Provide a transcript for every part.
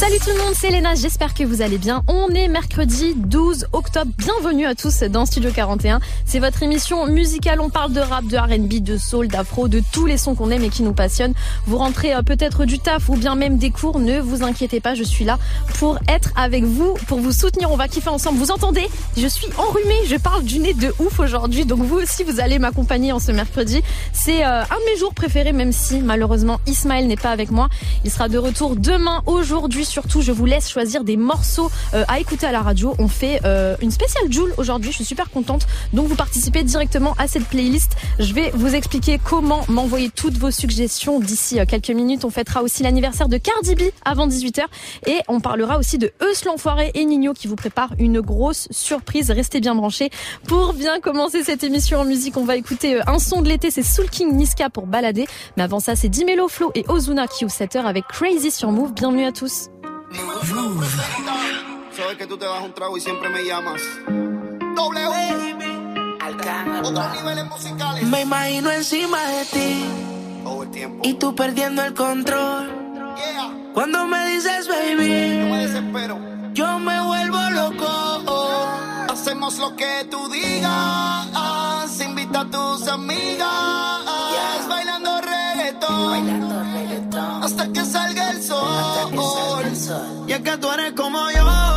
Salut tout le monde, c'est Léna, j'espère que vous allez bien. On est mercredi 12 octobre, bienvenue à tous dans Studio 41. C'est votre émission musicale, on parle de rap, de R&B, de soul, d'afro, de tous les sons qu'on aime et qui nous passionnent. Vous rentrez euh, peut-être du taf ou bien même des cours, ne vous inquiétez pas, je suis là pour être avec vous, pour vous soutenir, on va kiffer ensemble. Vous entendez? Je suis enrhumée, je parle du nez de ouf aujourd'hui, donc vous aussi vous allez m'accompagner en ce mercredi. C'est euh, un de mes jours préférés, même si malheureusement Ismaël n'est pas avec moi. Il sera de retour demain, aujourd'hui surtout, je vous laisse choisir des morceaux euh, à écouter à la radio. On fait euh, une spéciale Joule aujourd'hui. Je suis super contente. Donc vous participez directement à cette playlist. Je vais vous expliquer comment m'envoyer toutes vos suggestions d'ici euh, quelques minutes. On fêtera aussi l'anniversaire de Cardi B avant 18h et on parlera aussi de Eus l'enfoiré et Nino qui vous préparent une grosse surprise. Restez bien branchés. Pour bien commencer cette émission en musique, on va écouter un son de l'été. C'est Soul King Niska pour balader. Mais avant ça, c'est Dimelo Flow et Ozuna qui ou 7h avec Crazy sur Move. Bienvenue à tous. Sabes que tú te das un trago y siempre me llamas. W. Otros niveles musicales. Me imagino encima de ti Todo el tiempo. y tú perdiendo el control. Yeah. Cuando me dices Yo baby, me desespero. yo me vuelvo loco. Hacemos lo que tú digas. Invita a tus amigas. Bailando reggaetón. Hasta que salga el sol. Y es que tú eres como yo.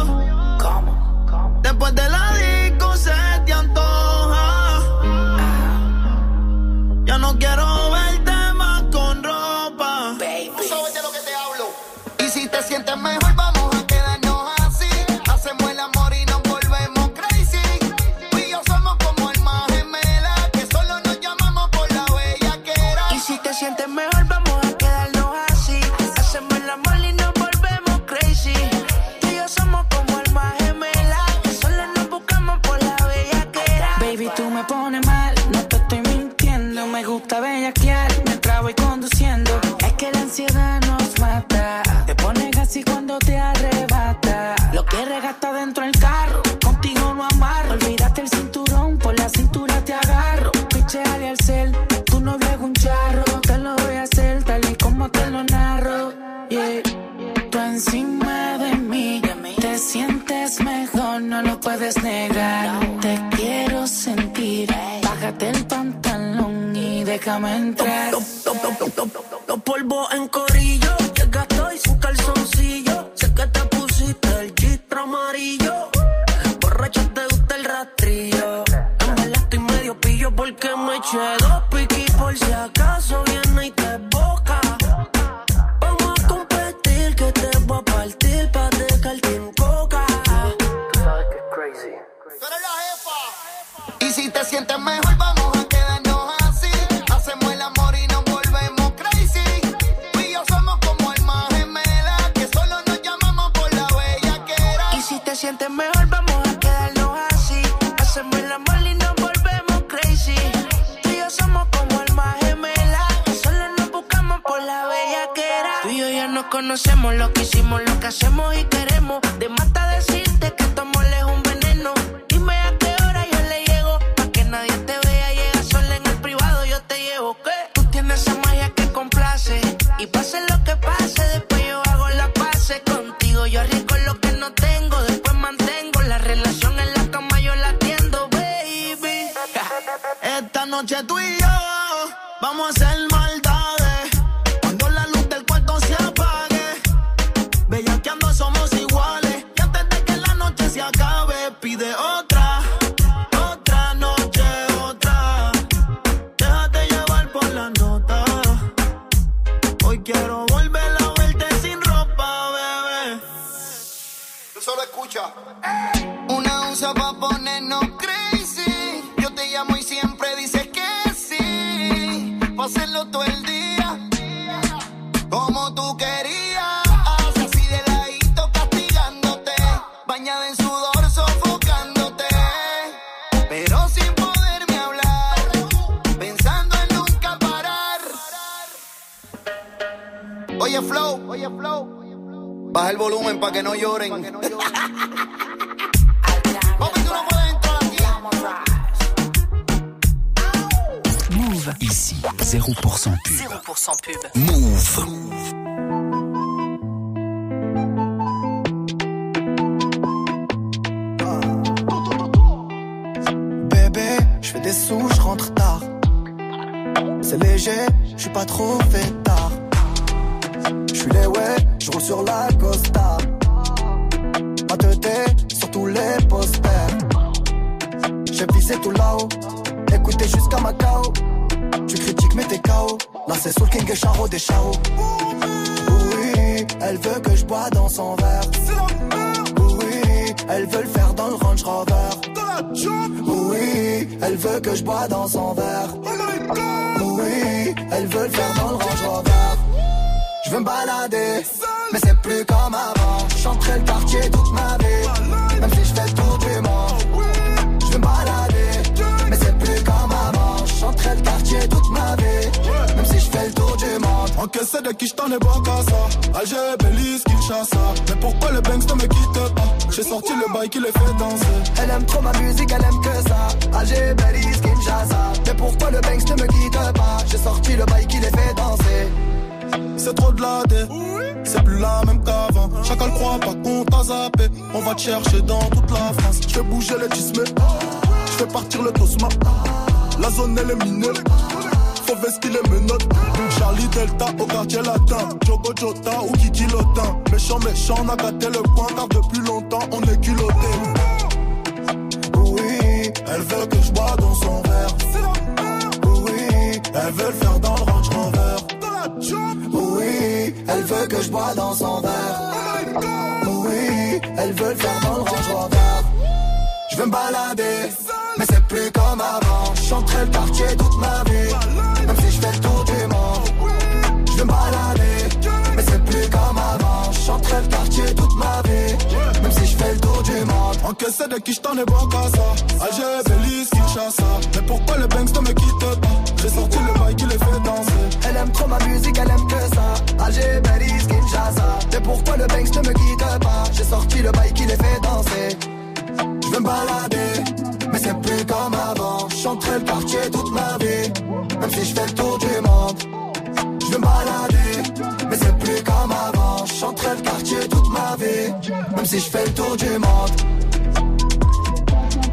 Encima de mí, te sientes mejor, no lo puedes negar. Te quiero sentir, bájate el pantalón y déjame entrar. Los polvos en corillo, llega estoy sin calzoncillo. Sé que te pusiste el chistro amarillo. Borracha te gusta el rastrillo. En verdad estoy medio pillo porque me eché dos piquis por si acaso sientes mejor, C'est trop de la dé C'est plus la même qu'avant. Chacun croit pas qu'on t'a zappé. On va te chercher dans toute la France. Je fais bouger les tismés Je fais partir le tosma. La zone elle est minée. Faut vestir les menottes. Charlie Delta au quartier latin. Jogo Jota ou Kiki Lotin. Méchant méchant on a gâté le coin Car depuis longtemps on est culotté. Oui, Elle veut que je bois dans son verre. Oui, Elle veut le faire dans le Range Rover. Oui, elle veut que je bois dans son verre. Oui, elle veut le faire dans le Range Rover. Je veux me balader, mais c'est plus comme avant. Chanterai le quartier toute ma vie, Encaissé de qui j't'en ai bon qu'à ça Alger, Belize, Kinshasa Mais pourquoi le Banks ne me quitte pas? J'ai sorti le bail qui les fait danser Elle aime trop ma musique, elle aime que ça. Alger, Belize, Kinshasa. Mais pourquoi le Banks ne me quitte pas? J'ai sorti le bail qui les fait danser. Je veux me balader, mais c'est plus comme avant. Chanterai le quartier toute ma vie, même si je fais le tour du monde. Je veux me balader, mais c'est plus comme avant. Chanterai le quartier toute ma vie, même si je fais le tour du monde.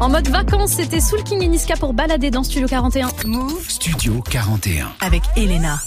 En mode vacances, c'était Soul King et Niska pour balader dans Studio 41. Move Studio 41. avec Elena.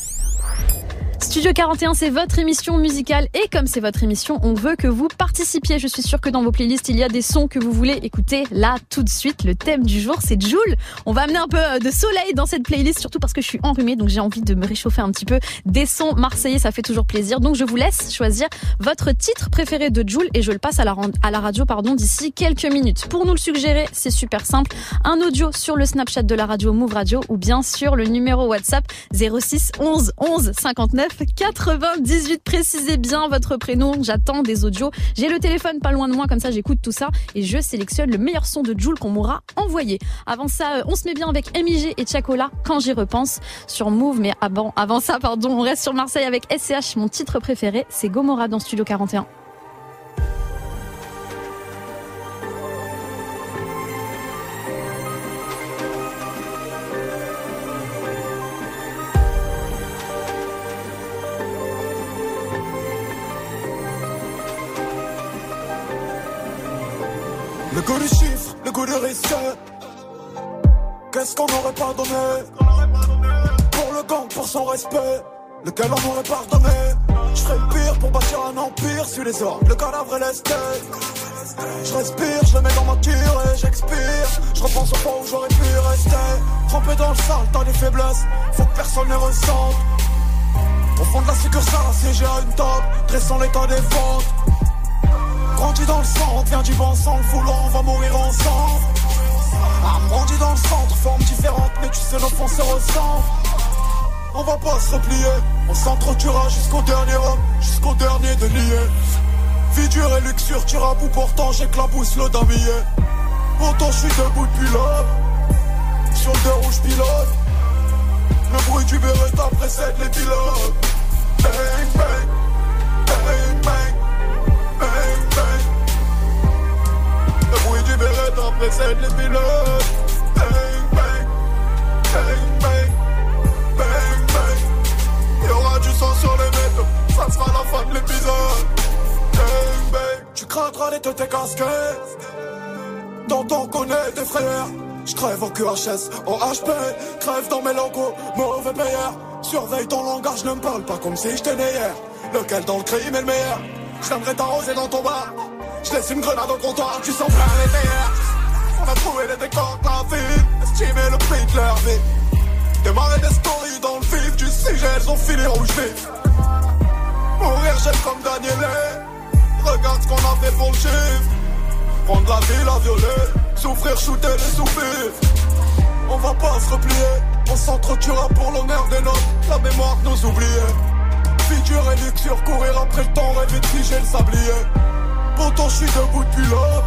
Studio 41, c'est votre émission musicale et comme c'est votre émission, on veut que vous participiez. Je suis sûre que dans vos playlists, il y a des sons que vous voulez écouter là tout de suite. Le thème du jour, c'est Joule. On va amener un peu euh, de soleil dans cette playlist, surtout parce que je suis enrhumée, donc j'ai envie de me réchauffer un petit peu. Des sons marseillais, ça fait toujours plaisir. Donc je vous laisse choisir votre titre préféré de Joule et je le passe à la, radio pardon d'ici quelques minutes. Pour nous le suggérer, c'est super simple. Un audio sur le Snapchat de la radio Move Radio ou bien sur le numéro WhatsApp 06 11 11 59 98. Précisez bien votre prénom. J'attends des audios. J'ai le téléphone pas loin de moi, comme ça j'écoute tout ça et je sélectionne le meilleur son de Joule qu'on m'aura envoyé. Avant ça, euh, on se met bien avec MIG et Chacola quand j'y repense sur Move. Mais avant, avant ça, pardon, on reste sur Marseille avec SCH. Mon titre préféré, c'est Gomorra dans Studio 41. Qu'est-ce qu'on aurait pardonné Pour le gang, pour son respect Lequel on aurait pardonné? Je ferais pire pour bâtir un empire Sur les orgues, le cadavre et l'esthète Je respire, je le mets dans ma tire et j'expire. Je repense au point où j'aurais pu rester. Trempé dans le sale, t'as des faiblesses. Faut que personne ne ressente. Au fond de la succursale, assiégé à une table Dressant l'état des ventes. Grandi dans le centre, vient du bon sang, le vouloir, on va mourir ensemble. Grandi dans le centre, forme différente, mais tu sais, nos fonds se ressemblent. On va pas se replier, on s'entretuera jusqu'au dernier homme, jusqu'au dernier délié. Vie dure et luxure, tire à bout, pourtant j'éclabousse le damier. Pourtant je suis debout depuis là, sur le deux rouge pilote. Le bruit du Beretta précède les pilotes. Bang, bang, précède les pilotes. Bang, bang, bang, bang, bang, bang. Y'aura du sang sur les métaux, ça sera la fin de l'épisode. Bang, bang, tu craindras les deux tes casquettes. Dans ton connaît tes frères. Je crève en QHS, en HP, crève dans mes locaux, mauvais payeur. Surveille ton langage, ne me parle pas comme si j'étais né hier. Lequel dans le crime est le meilleur? J'aimerais t'arroser dans ton bar. Je laisse une grenade au comptoir, tu sens plein les meilleurs. On a trouvé les décors de la ville, estimer le prix de leur vie. Démarrer des stories dans le vif du sujet, elles ont fini rouge. Mourir j'aime comme Daniel Regarde ce qu'on a fait pour le chiffre. Prendre la ville à violer, souffrir, shooter les soupirs. On va pas se replier, on s'entretuera pour l'honneur des nôtres, la mémoire de nos oubliés. Figure et luxure, courir après le temps, rêver de figer le sablier. Pourtant je suis debout depuis là,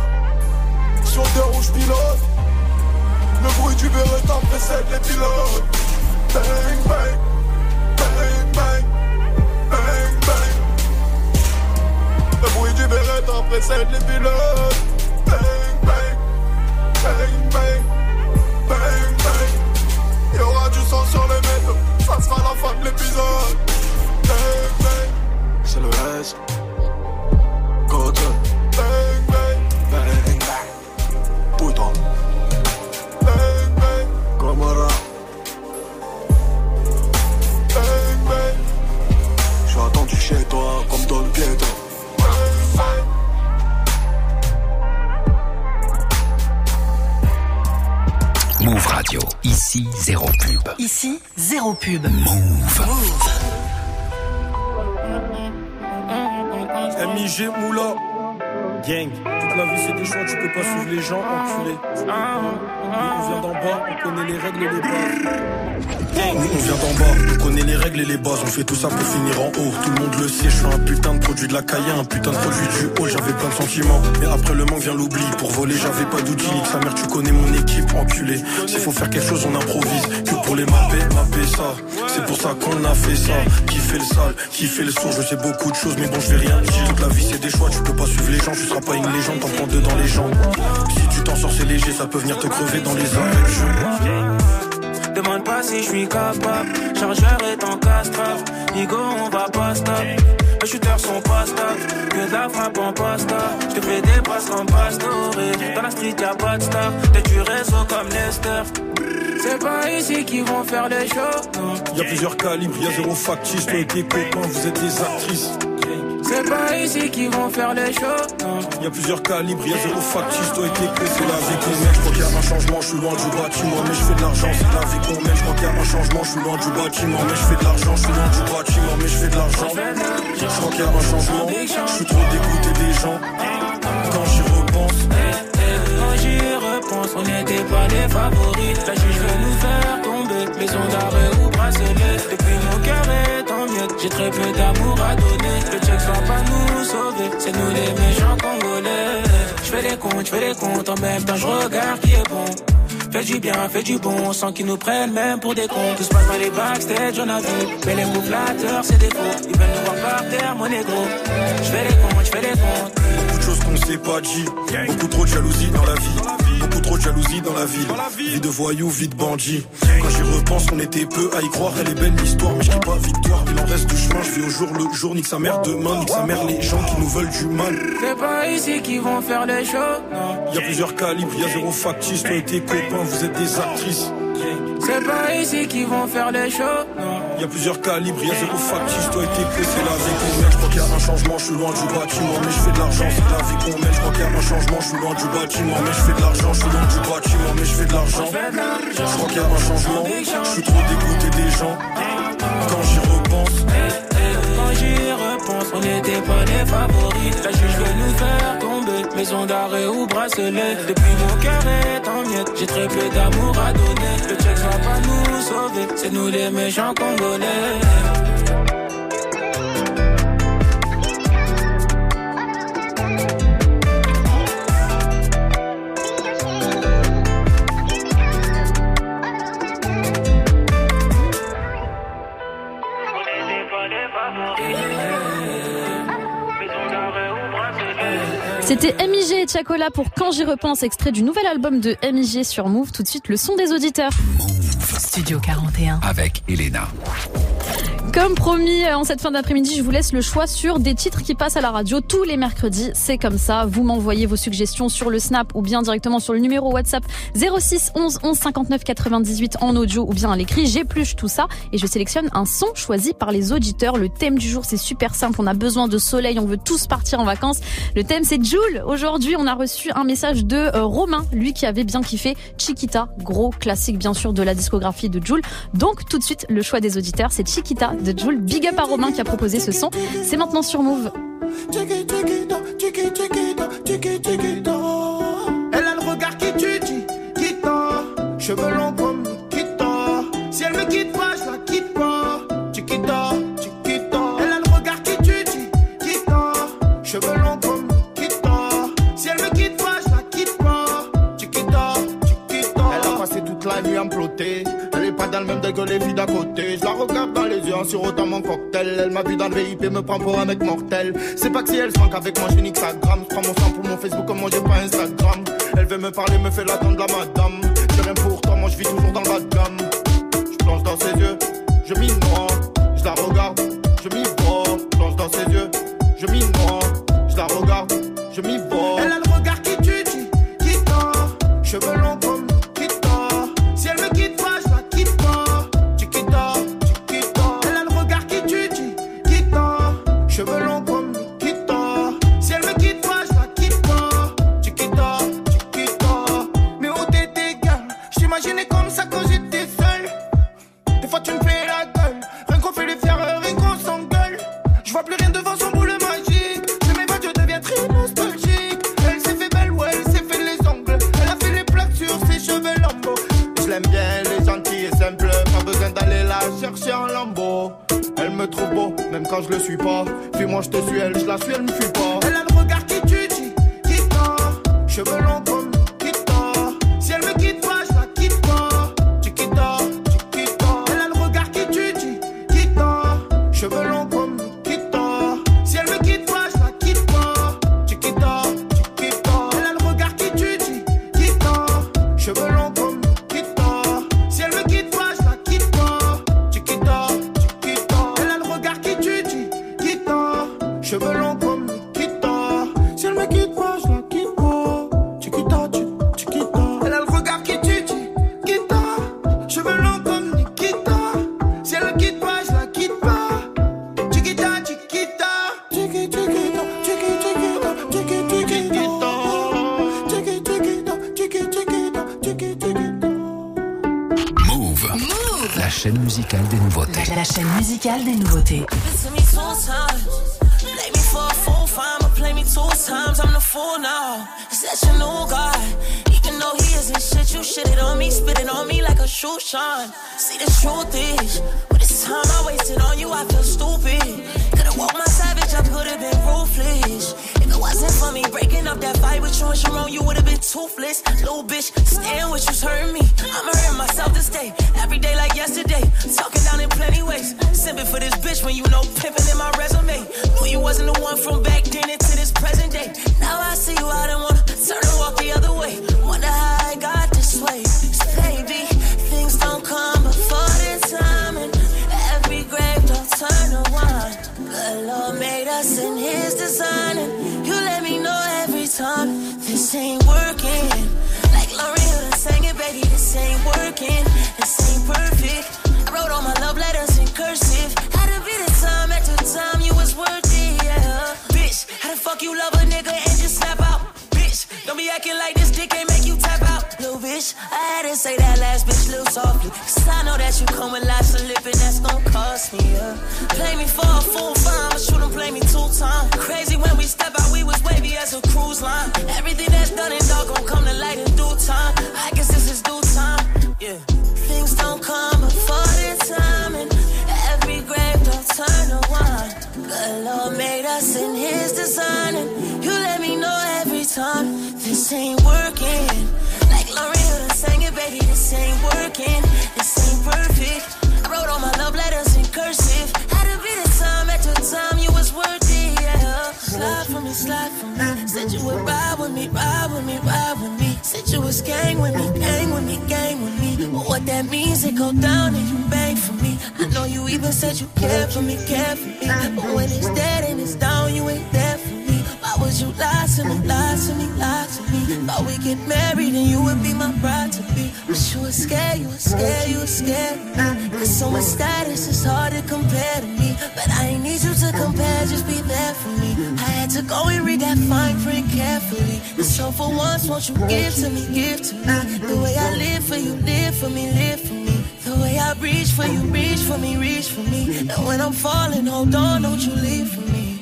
sur des rouges pilotes. Le bruit du Beretta précède les pilotes. Bang bang, bang bang, bang bang. Le bruit du Beretta précède les pilotes. Bang bang, bang bang, bang bang. Y'aura du sang sur les métaux, ça sera la fin de l'épisode. Bang bang, C'est le S. chez toi comme Don Pietro. Move Radio. Ici, zéro pub. Ici, zéro pub. Move. MIG Moula. Toute la vie c'est des choix, tu peux pas suivre les gens, enculé. On vient d'en bas, on connaît les règles et les bases. Nous on vient d'en bas, on connaît les règles et les bases, on fait tout ça pour finir en haut. Tout le monde le sait, je suis un putain de produit de la caille, un putain de produit du haut, j'avais plein de sentiments. Mais après le manque vient l'oubli, pour voler j'avais pas d'outils, sa mère, tu connais mon équipe, enculé. S'il faut faire quelque chose, on improvise, pour les mapper, mapper ça. C'est pour ça qu'on a fait ça, qui fait le sale, qui fait le sourd, je sais beaucoup de choses, mais bon je vais rien dire. La vie c'est des choix, tu peux pas suivre les gens, tu seras pas une légende, t'en prends deux dans les jambes. Si tu t'en sors c'est léger, ça peut venir te crever dans les jeu. Demande pas si je suis capable. Chargeur est en castrave. On va pas stop. Les shooters sont pas stables. Que de la frappe en pasta. Je te fais des passes comme Pastore. Dans la street, y'a pas de. T'es du réseau comme Lester. C'est pas ici qu'ils vont faire les shows. non. Y a plusieurs calibres, y a zéro factice, toi et tes copains, vous êtes des actrices. C'est pas ici qu'ils vont faire les shows. non. Y a plusieurs calibres, y a zéro factice, toi et tes copains, c'est la vie qu'on mène. Je crois qu'il y a un changement, je suis loin du bâtiment, mais je fais de l'argent, c'est la vie qu'on mène. Je crois qu'il y a un changement, je suis loin du bâtiment, mais je fais de l'argent, je suis loin du bâtiment, mais je fais de l'argent. Je crois qu'il y a un changement, je suis trop dégoûté des gens. Quand j'y repense, Quand j'y repense, on n'était pas les favoris. La juge veut nous faire maison d'arrêt ou bracelet. Depuis mon cœur est en miettes, j'ai très peu d'amour à donner. Le check va pas nous sauver, c'est nous les méchants congolais. Je fais les comptes, je fais les comptes, en même temps je regarde qui est bon. Fais du bien, fais du bon, sans qu'ils nous prennent même pour des cons. Tout se passe dans les backstage, on a vu. Mais les mots flatteurs, c'est des faux. Ils veulent nous voir par terre, mon négro. Je fais les comptes, je fais les comptes. beaucoup de choses qu'on s'est pas dit. Beaucoup trop de jalousie dans la vie. Trop de jalousie dans la ville. Vie de voyou, vie de bandit. Quand j'y repense, on était peu à y croire. Elle est belle l'histoire, mais je crie pas victoire. Il en reste du chemin, je vais au jour le jour. Nique sa mère demain, nique sa mère les gens qui nous veulent du mal. C'est pas ici qu'ils vont faire les shows, non. Y a plusieurs calibres, y a zéro factice. Toi et tes copains, vous êtes des actrices. C'est pas ici qu'ils vont faire les shows, non. Y a plusieurs calibres, y a zéro factice. Toi et tes copains, c'est la vie qu'on mène. Je crois qu'il y a un changement, je suis loin du bâtiment, mais je fais de l'argent, c'est la vie qu'on mène. Je crois qu'il y a un changement, je suis loin du bâtiment, mais je fais de l'argent, je suis loin du bâtiment, mais je fais de l'argent. Je crois qu'il y a un changement, je suis trop dégoûté des gens. Quand j'y repense, Quand j'y repense, on n'était pas les favoris. La juge veut nous faire maison d'arrêt ou bracelet. Depuis mon cœur est en miettes, j'ai très peu d'amour à donner. Le check va pas nous sauver, c'est nous les méchants congolais. C'était MIG et Chacola pour Quand j'y repense, extrait du nouvel album de MIG sur Move. Tout de suite, le son des auditeurs. Studio 41 avec Elena. Comme promis, euh, en cette fin d'après-midi, je vous laisse le choix sur des titres qui passent à la radio tous les mercredis. C'est comme ça. Vous m'envoyez vos suggestions sur le Snap ou bien directement sur le numéro WhatsApp 06 11 11 59 98 en audio ou bien à l'écrit. J'épluche tout ça et je sélectionne un son choisi par les auditeurs. Le thème du jour, c'est super simple. On a besoin de soleil. On veut tous partir en vacances. Le thème, c'est Joule. Aujourd'hui, on a reçu un message de euh, Romain, lui qui avait bien kiffé Chiquita, gros classique bien sûr de la discographie de Joule. Donc tout de suite, le choix des auditeurs, c'est Chiquita de Joule. Big up à Romain qui a proposé ce son. C'est maintenant sur Move. Elle a le regard qui tue, Chiquita. Cheveux longs comme Nikita. Si elle me quitte pas, je la que les filles d'à côté. Je la regarde dans les yeux en sirotant mon cocktail. Elle m'a vu dans le VIP, me prend pour un mec mortel. C'est pas que si elle se manque avec moi, j'ai nique sa gramme. Je prends mon sang pour mon Facebook, comme moi j'ai pas Instagram. Elle veut me parler, me fait l'attendre la madame. J'ai rien pour toi, moi je vis toujours dans de gamme. Je plonge dans ses yeux, je m'y noie. Je la regarde, je m'y vois. Je plonge dans ses yeux, je m'y noie. Je la regarde, je m'y vois. Elle a le regard qui tue, qui Cheveux longs play me two times. Crazy when we step out, we was wavy as a cruise line. Everything that's done and dog gon' come to light in due time. I guess this is due time, yeah. Things don't come before their time, and every grave don't turn to wine. The Lord made us in His design, and you let me know every time this ain't working. Like Hill sang it, baby, this ain't working. Means, it go down and you bang for me. I know you even said you care for me, care for me. But when it's dead and it's down, you ain't there. Would you lie to me, lie to me, lie to me? Thought we get married and you would be my bride to be. But you were scared, you were scared, you were scared. Cause so much status is hard to compare to me. But I ain't need you to compare, just be there for me. I had to go and read that fine print carefully. So for once, won't you give to me, give to me? The way I live for you, live for me, live for me. The way I reach for you, reach for me, reach for me. And when I'm falling, hold on, don't you leave for me.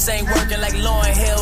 This ain't working like Lauren Hill,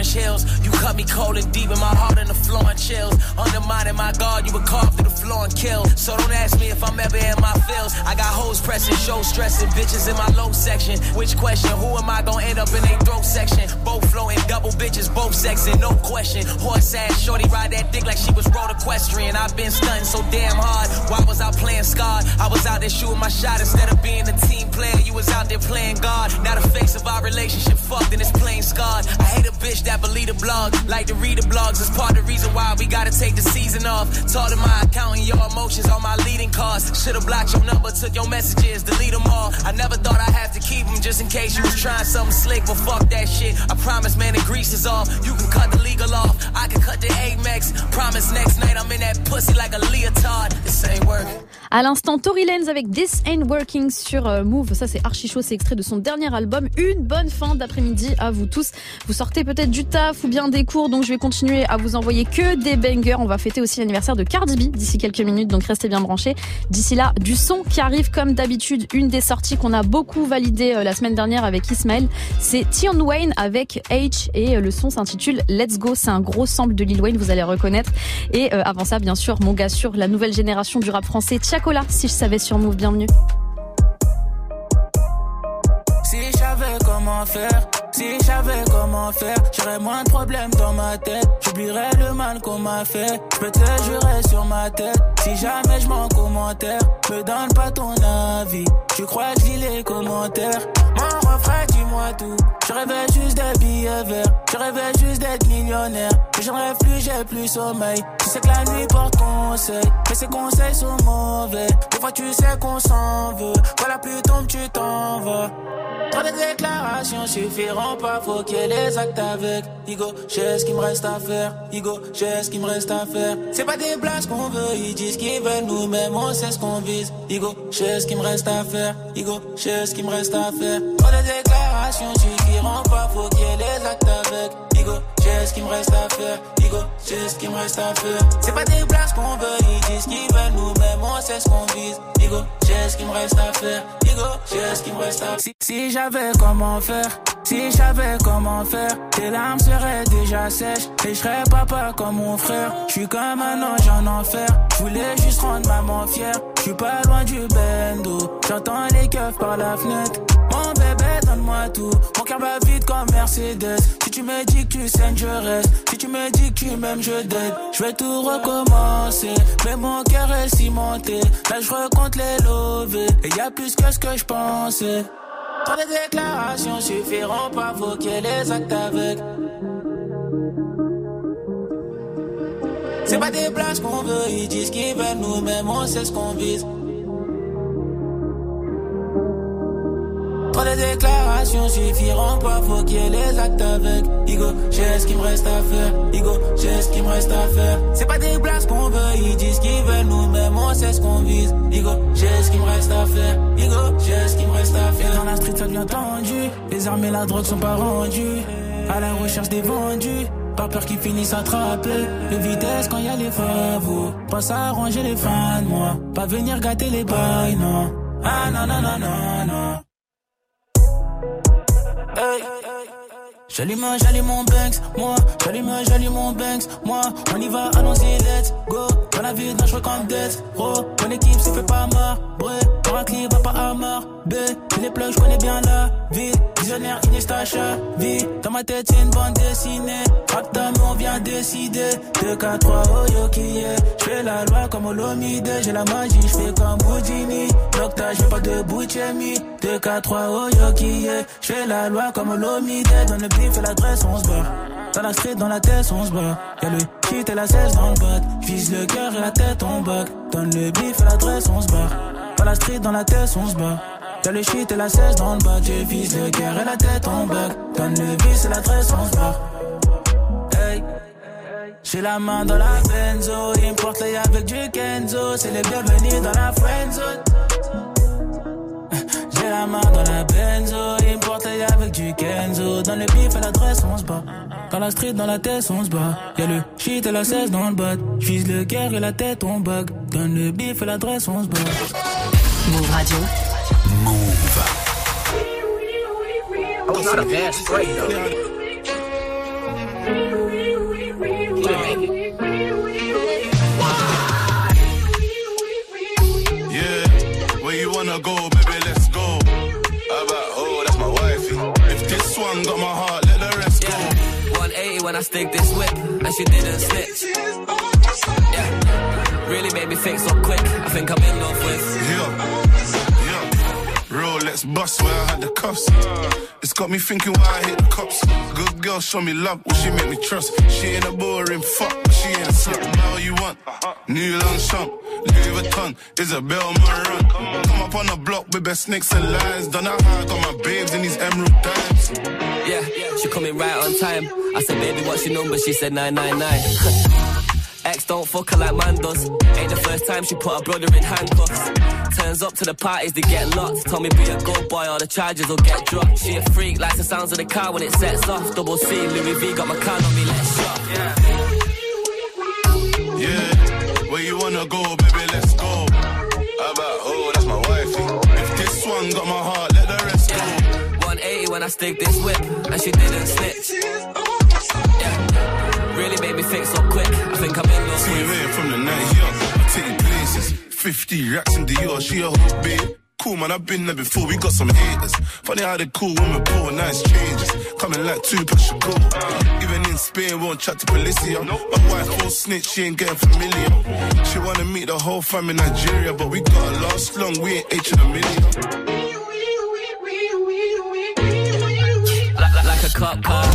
orange hills. You cut me cold and deep in my heart and the floor and chills. Undermining my guard, you would carve through the floor and kill. So don't ask me if I'm ever in my feels. I got hoes pressing, show stressing, bitches in my low section. Which question? Who am I gonna end up in a throat section? Both floating, double bitches, both sexing, no question. Horse ass, shorty ride that dick like she was road equestrian. I've been stunting so damn hard. Why was I playing scarred? I was out there shooting my shot instead of being a team player. You was out there playing God. Now the face of our relationship fucked and it's plain scarred. I hate a bitch that believe the blog. Like to read the blogs. It's part of the reason why we gotta take the season off. Taught my accounting, your emotions on my leading cards. Should've blocked your number, took your messages, delete them all. I never thought I'd have to keep them just in case you was trying something slick, but fuck that shit. I promise, man, the grease is off. You can cut the legal off. I can cut the Amex. Promise next night I'm in that pussy like a leotard. This ain't working. À l'instant, Tory Lanez avec This Ain't Working sur euh, Move. Ça, c'est archi chaud. C'est extrait de son dernier album. Une bonne fin d'après-midi à vous tous. Vous sortez peut-être du taf ou bien des cours, donc je vais continuer à vous envoyer que des bangers. On va fêter aussi l'anniversaire de Cardi B d'ici quelques minutes, donc restez bien branchés. D'ici là, du son qui arrive comme d'habitude. Une des sorties qu'on a beaucoup validé euh, la semaine dernière avec Ismaël, c'est Tion Wayne avec H et euh, le son s'intitule Let's Go. C'est un gros sample de Lil Wayne, vous allez reconnaître. Et euh, avant ça, bien sûr, mon gars sur la nouvelle génération du rap français, Tiakola, si je savais sur Move, bienvenue. Si comment faire, si je savais comment faire, j'aurais moins de problèmes dans ma tête. J'oublierais le mal qu'on m'a fait. Je peux te jurer sur ma tête. Si jamais je m'en commentaire, me donne pas ton avis. Tu crois que les commentaires? Mon refrain, dis-moi tout. Je rêvais juste des billets verts. Je rêvais juste d'être millionnaire. Mais j'en rêve plus, j'ai plus sommeil. Tu sais que la nuit porte conseil. Mais ces conseils sont mauvais. Des fois, tu sais qu'on s'en veut. La pluie tombe, tu t'en vas. Trop de déclarations suffiront pas, faut qu'il les actes avec. Igo, j'ai ce qu'il me reste à faire. Igo, j'ai ce qu'il me reste à faire. C'est pas des blagues qu'on veut, ils disent qu'ils veulent nous-mêmes, on sait ce qu'on vise. Igo, j'ai ce qu'il me reste à faire. Igo, j'ai ce qu'il me reste à faire. Trop de déclarations suffiront pas, faut qu'il y ait les actes avec. J'ai ce qu'il me reste à faire? Igo, j'ai ce qu'il me reste à faire. C'est pas des blagues qu'on veut, ils disent qu'ils veulent nous-mêmes, on sait ce qu'on vise. Igo, j'ai ce qu'il me reste à faire. Igo, j'ai ce qu'il me reste à faire. Si, j'avais comment faire, si j'avais comment faire, tes larmes seraient déjà sèches et je serais papa comme mon frère. Je suis comme un ange en enfer, je voulais juste rendre maman fière. Je suis pas loin du bendo, j'entends les keufs par la fenêtre. Donne-moi tout. Mon cœur bat vite comme Mercedes. Si tu me dis que tu saignes, je reste. Si tu me dis que tu m'aimes, je t'aide. Je vais tout recommencer. Mais mon cœur est cimenté. Là, je recompte les lovés. Et y a plus que ce que je pensais. Trop de déclarations suffiront pas, ait les actes avec. C'est pas des blagues qu'on veut, ils disent qu'ils veulent nous-mêmes, on sait ce qu'on vise. Trop de déclarations suffiront pas, faut qu'il y ait les actes avec. Igo, j'ai ce qu'il me reste à faire. Igo, j'ai ce qu'il me reste à faire. C'est pas des blagues qu'on veut, ils disent qu'ils veulent nous-mêmes, on sait ce qu'on vise. Igo, j'ai ce qu'il me reste à faire. Igo, j'ai ce qu'il me reste à faire. Dans la street, ça devient tendu. Les armes et la drogue sont pas rendues. À la recherche des vendus. Pas peur qu'ils finissent attrapés. Le vitesse quand y a les favos. Pas s'arranger les fans, moi. Pas venir gâter les bails, non. Ah non, non, non, non, non. Hey. J'allume, j'allume mon Banks, moi. J'allume, j'allume mon Banks, moi. On y va, allons-y, let's go. Dans la vie, je comme Death, bro. Mon équipe se fait pas marre, bré. Pour un clip, va pas à marre, B. Les plugs, je connais bien la vie. Visionnaire Iniesta vie Dans ma tête c'est une bande dessinée Rapta on vient décider 2, 4, 3, oh yo qui est? J'fais la loi comme Olomide J'ai la magie, j'fais comme Houdini Docteur, j'fais pas de Bouchemi 2, 4, 3, oh yo qui est? J'fais la loi comme Olomide Dans le bif et l'adresse on se barre dans la street, dans la tête, on se bat. Y'a le shit et la 16 dans le bot. Vise le cœur et la tête, on bug. Donne le bif et l'adresse, on se bat. Dans la street, dans la tête, on se bat. Y'a le shit et la 16 dans le bas. Je vise le cœur et la tête, on bug. Donne le bif et l'adresse, on se bat. Hey. J'ai la main dans la benzo, importe avec du Kenzo, c'est les bienvenus dans la friendzone. J'ai la main dans la benzo, importe avec du Kenzo, dans le bif et l'adresse on se bat. Dans la street, dans la tête, on se bat. Y'a le shit et la 16 dans le bas. J'vise le cœur et la tête, on bug. Donne le bif et l'adresse, on se bat. Move Radio. Move. Oh, stick this whip, and she didn't snitch. Yeah, really made me think so quick. I think I'm in love with. Yeah. Rolex bust where I had the cuffs. It's got me thinking why I hit the cops. Good girl, show me love, will she make me trust? She ain't a boring fuck, she ain't a slut. Now you want uh-huh. new long champ, Louis Vuitton, Isabel Marant. Come up on the block with best snakes and lines. Done how I got my babes in these emerald dimes. Yeah, she coming right on time. I said, baby, what's your number? She said 999. Ex don't fuck her like man does. Ain't the first time she put her brother in handcuffs. Turns up to the parties to get locked. Told me be a good boy or the charges will get dropped. She a freak, likes the sounds of the car when it sets off. Double C, Louis V got my card on me, let's shop. Yeah. Yeah, where you wanna go, baby, this one got my heart, let the rest yeah. go. 180 when I stick this whip, and she didn't snitch. Yeah. Really made me think so quick. I think I'm in love See you with. here from the night, young. I take places. 50 racks in Dior, she a hook, babe. Cool man, I've been there before, we got some haters. Funny how they cool when we pull nice changes. Coming like two push go. Even in Spain, won't chat to Policia. My wife full snitch, she ain't getting familiar. She wanna meet the whole fam in Nigeria, but we gotta last long, we ain't H in a million. Like, like, like a cop car.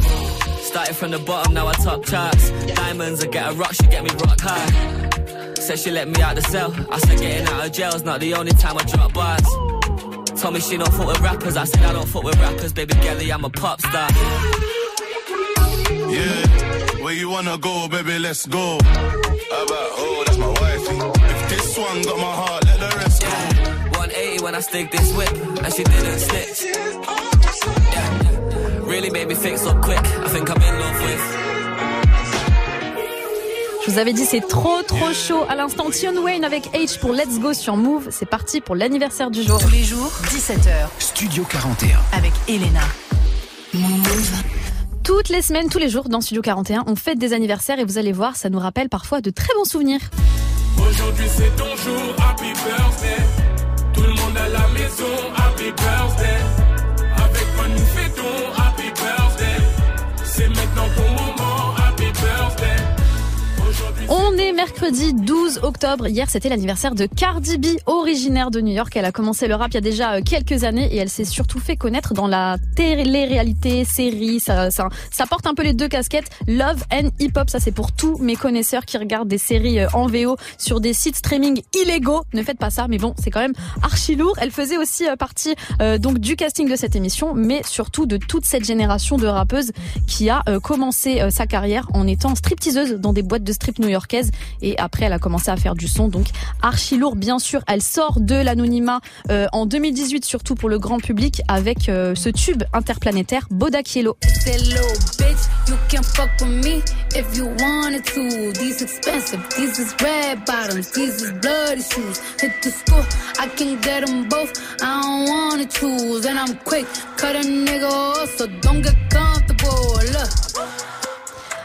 Started from the bottom, now I top charts. Diamonds, I get a rock, she get me rock high. Said she let me out the cell. I said getting out of jail's not the only time I drop bars. Told me she don't fuck with rappers. I said I don't fuck with rappers, baby girlie, I'm a pop star. Yeah, where you wanna go, baby, let's go. How about, oh, that's my wifey. If this one got my heart, let the rest go. 180 when I stick this whip, and she didn't snitch. Yeah. Really made me think so quick. I think I'm in love with. Je vous avais dit c'est trop trop chaud. À l'instant, Tion Wayne avec H pour Let's Go sur Move. C'est parti pour l'anniversaire du jour. Tous les jours, 17h. Studio 41. Avec Elena. Move. Toutes les semaines, tous les jours dans Studio 41, on fête des anniversaires et vous allez voir, ça nous rappelle parfois de très bons souvenirs. Aujourd'hui c'est ton jour, happy birthday. Tout le monde à la maison, happy birthday. On est mercredi 12 octobre. Hier, c'était l'anniversaire de Cardi B, originaire de New York. Elle a commencé le rap il y a déjà euh, quelques années et elle s'est surtout fait connaître dans la télé-réalité, série. Ça, ça, ça porte un peu les deux casquettes. Love and hip hop, ça c'est pour tous mes connaisseurs qui regardent des séries euh, en VO sur des sites streaming illégaux. Ne faites pas ça, mais bon, c'est quand même archi lourd. Elle faisait aussi euh, partie euh, donc du casting de cette émission, mais surtout de toute cette génération de rappeuses qui a commencé sa carrière en étant stripteaseuse dans des boîtes de strip new-yorkaises et après elle a commencé à faire du son donc archi lourd bien sûr. Elle sort de l'anonymat euh, en 2018 surtout pour le grand public avec euh, ce tube interplanétaire Bodakielo.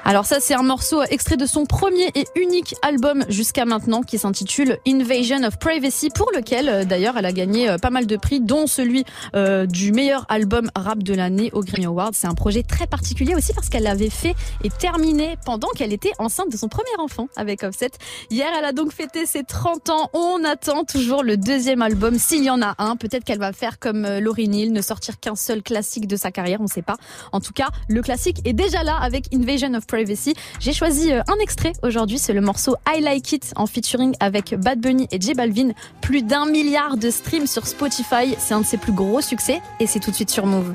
Alors ça, c'est un morceau extrait de son premier et unique album jusqu'à maintenant qui s'intitule Invasion of Privacy, pour lequel euh, d'ailleurs elle a gagné euh, pas mal de prix, dont celui euh, du meilleur album rap de l'année au Grammy Awards. C'est un projet très particulier aussi parce qu'elle l'avait fait et terminé pendant qu'elle était enceinte de son premier enfant avec Offset. Hier, elle a donc fêté ses 30 ans. On attend toujours le deuxième album, s'il y en a un. Peut-être qu'elle va faire comme Laurie Neal, ne sortir qu'un seul classique de sa carrière, on sait pas. En tout cas, le classique est déjà là avec Invasion of Privacy. J'ai choisi un extrait aujourd'hui, c'est le morceau I Like It en featuring avec Bad Bunny et J Balvin. Plus d'un milliard de streams sur Spotify, c'est un de ses plus gros succès et c'est tout de suite sur Move.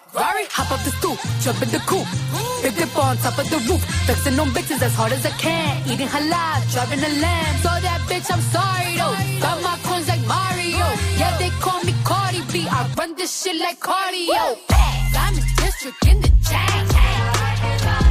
Ferrari, hop up the stoop, jump in the coupe. Big dip on top of the roof, flexing on bitches as hard as I can. Eating halal, driving a lamb. So that bitch, I'm sorry though. Got my coins like Mario. Yeah, they call me Cardi B. I run this shit like cardio. Diamond district in the chain.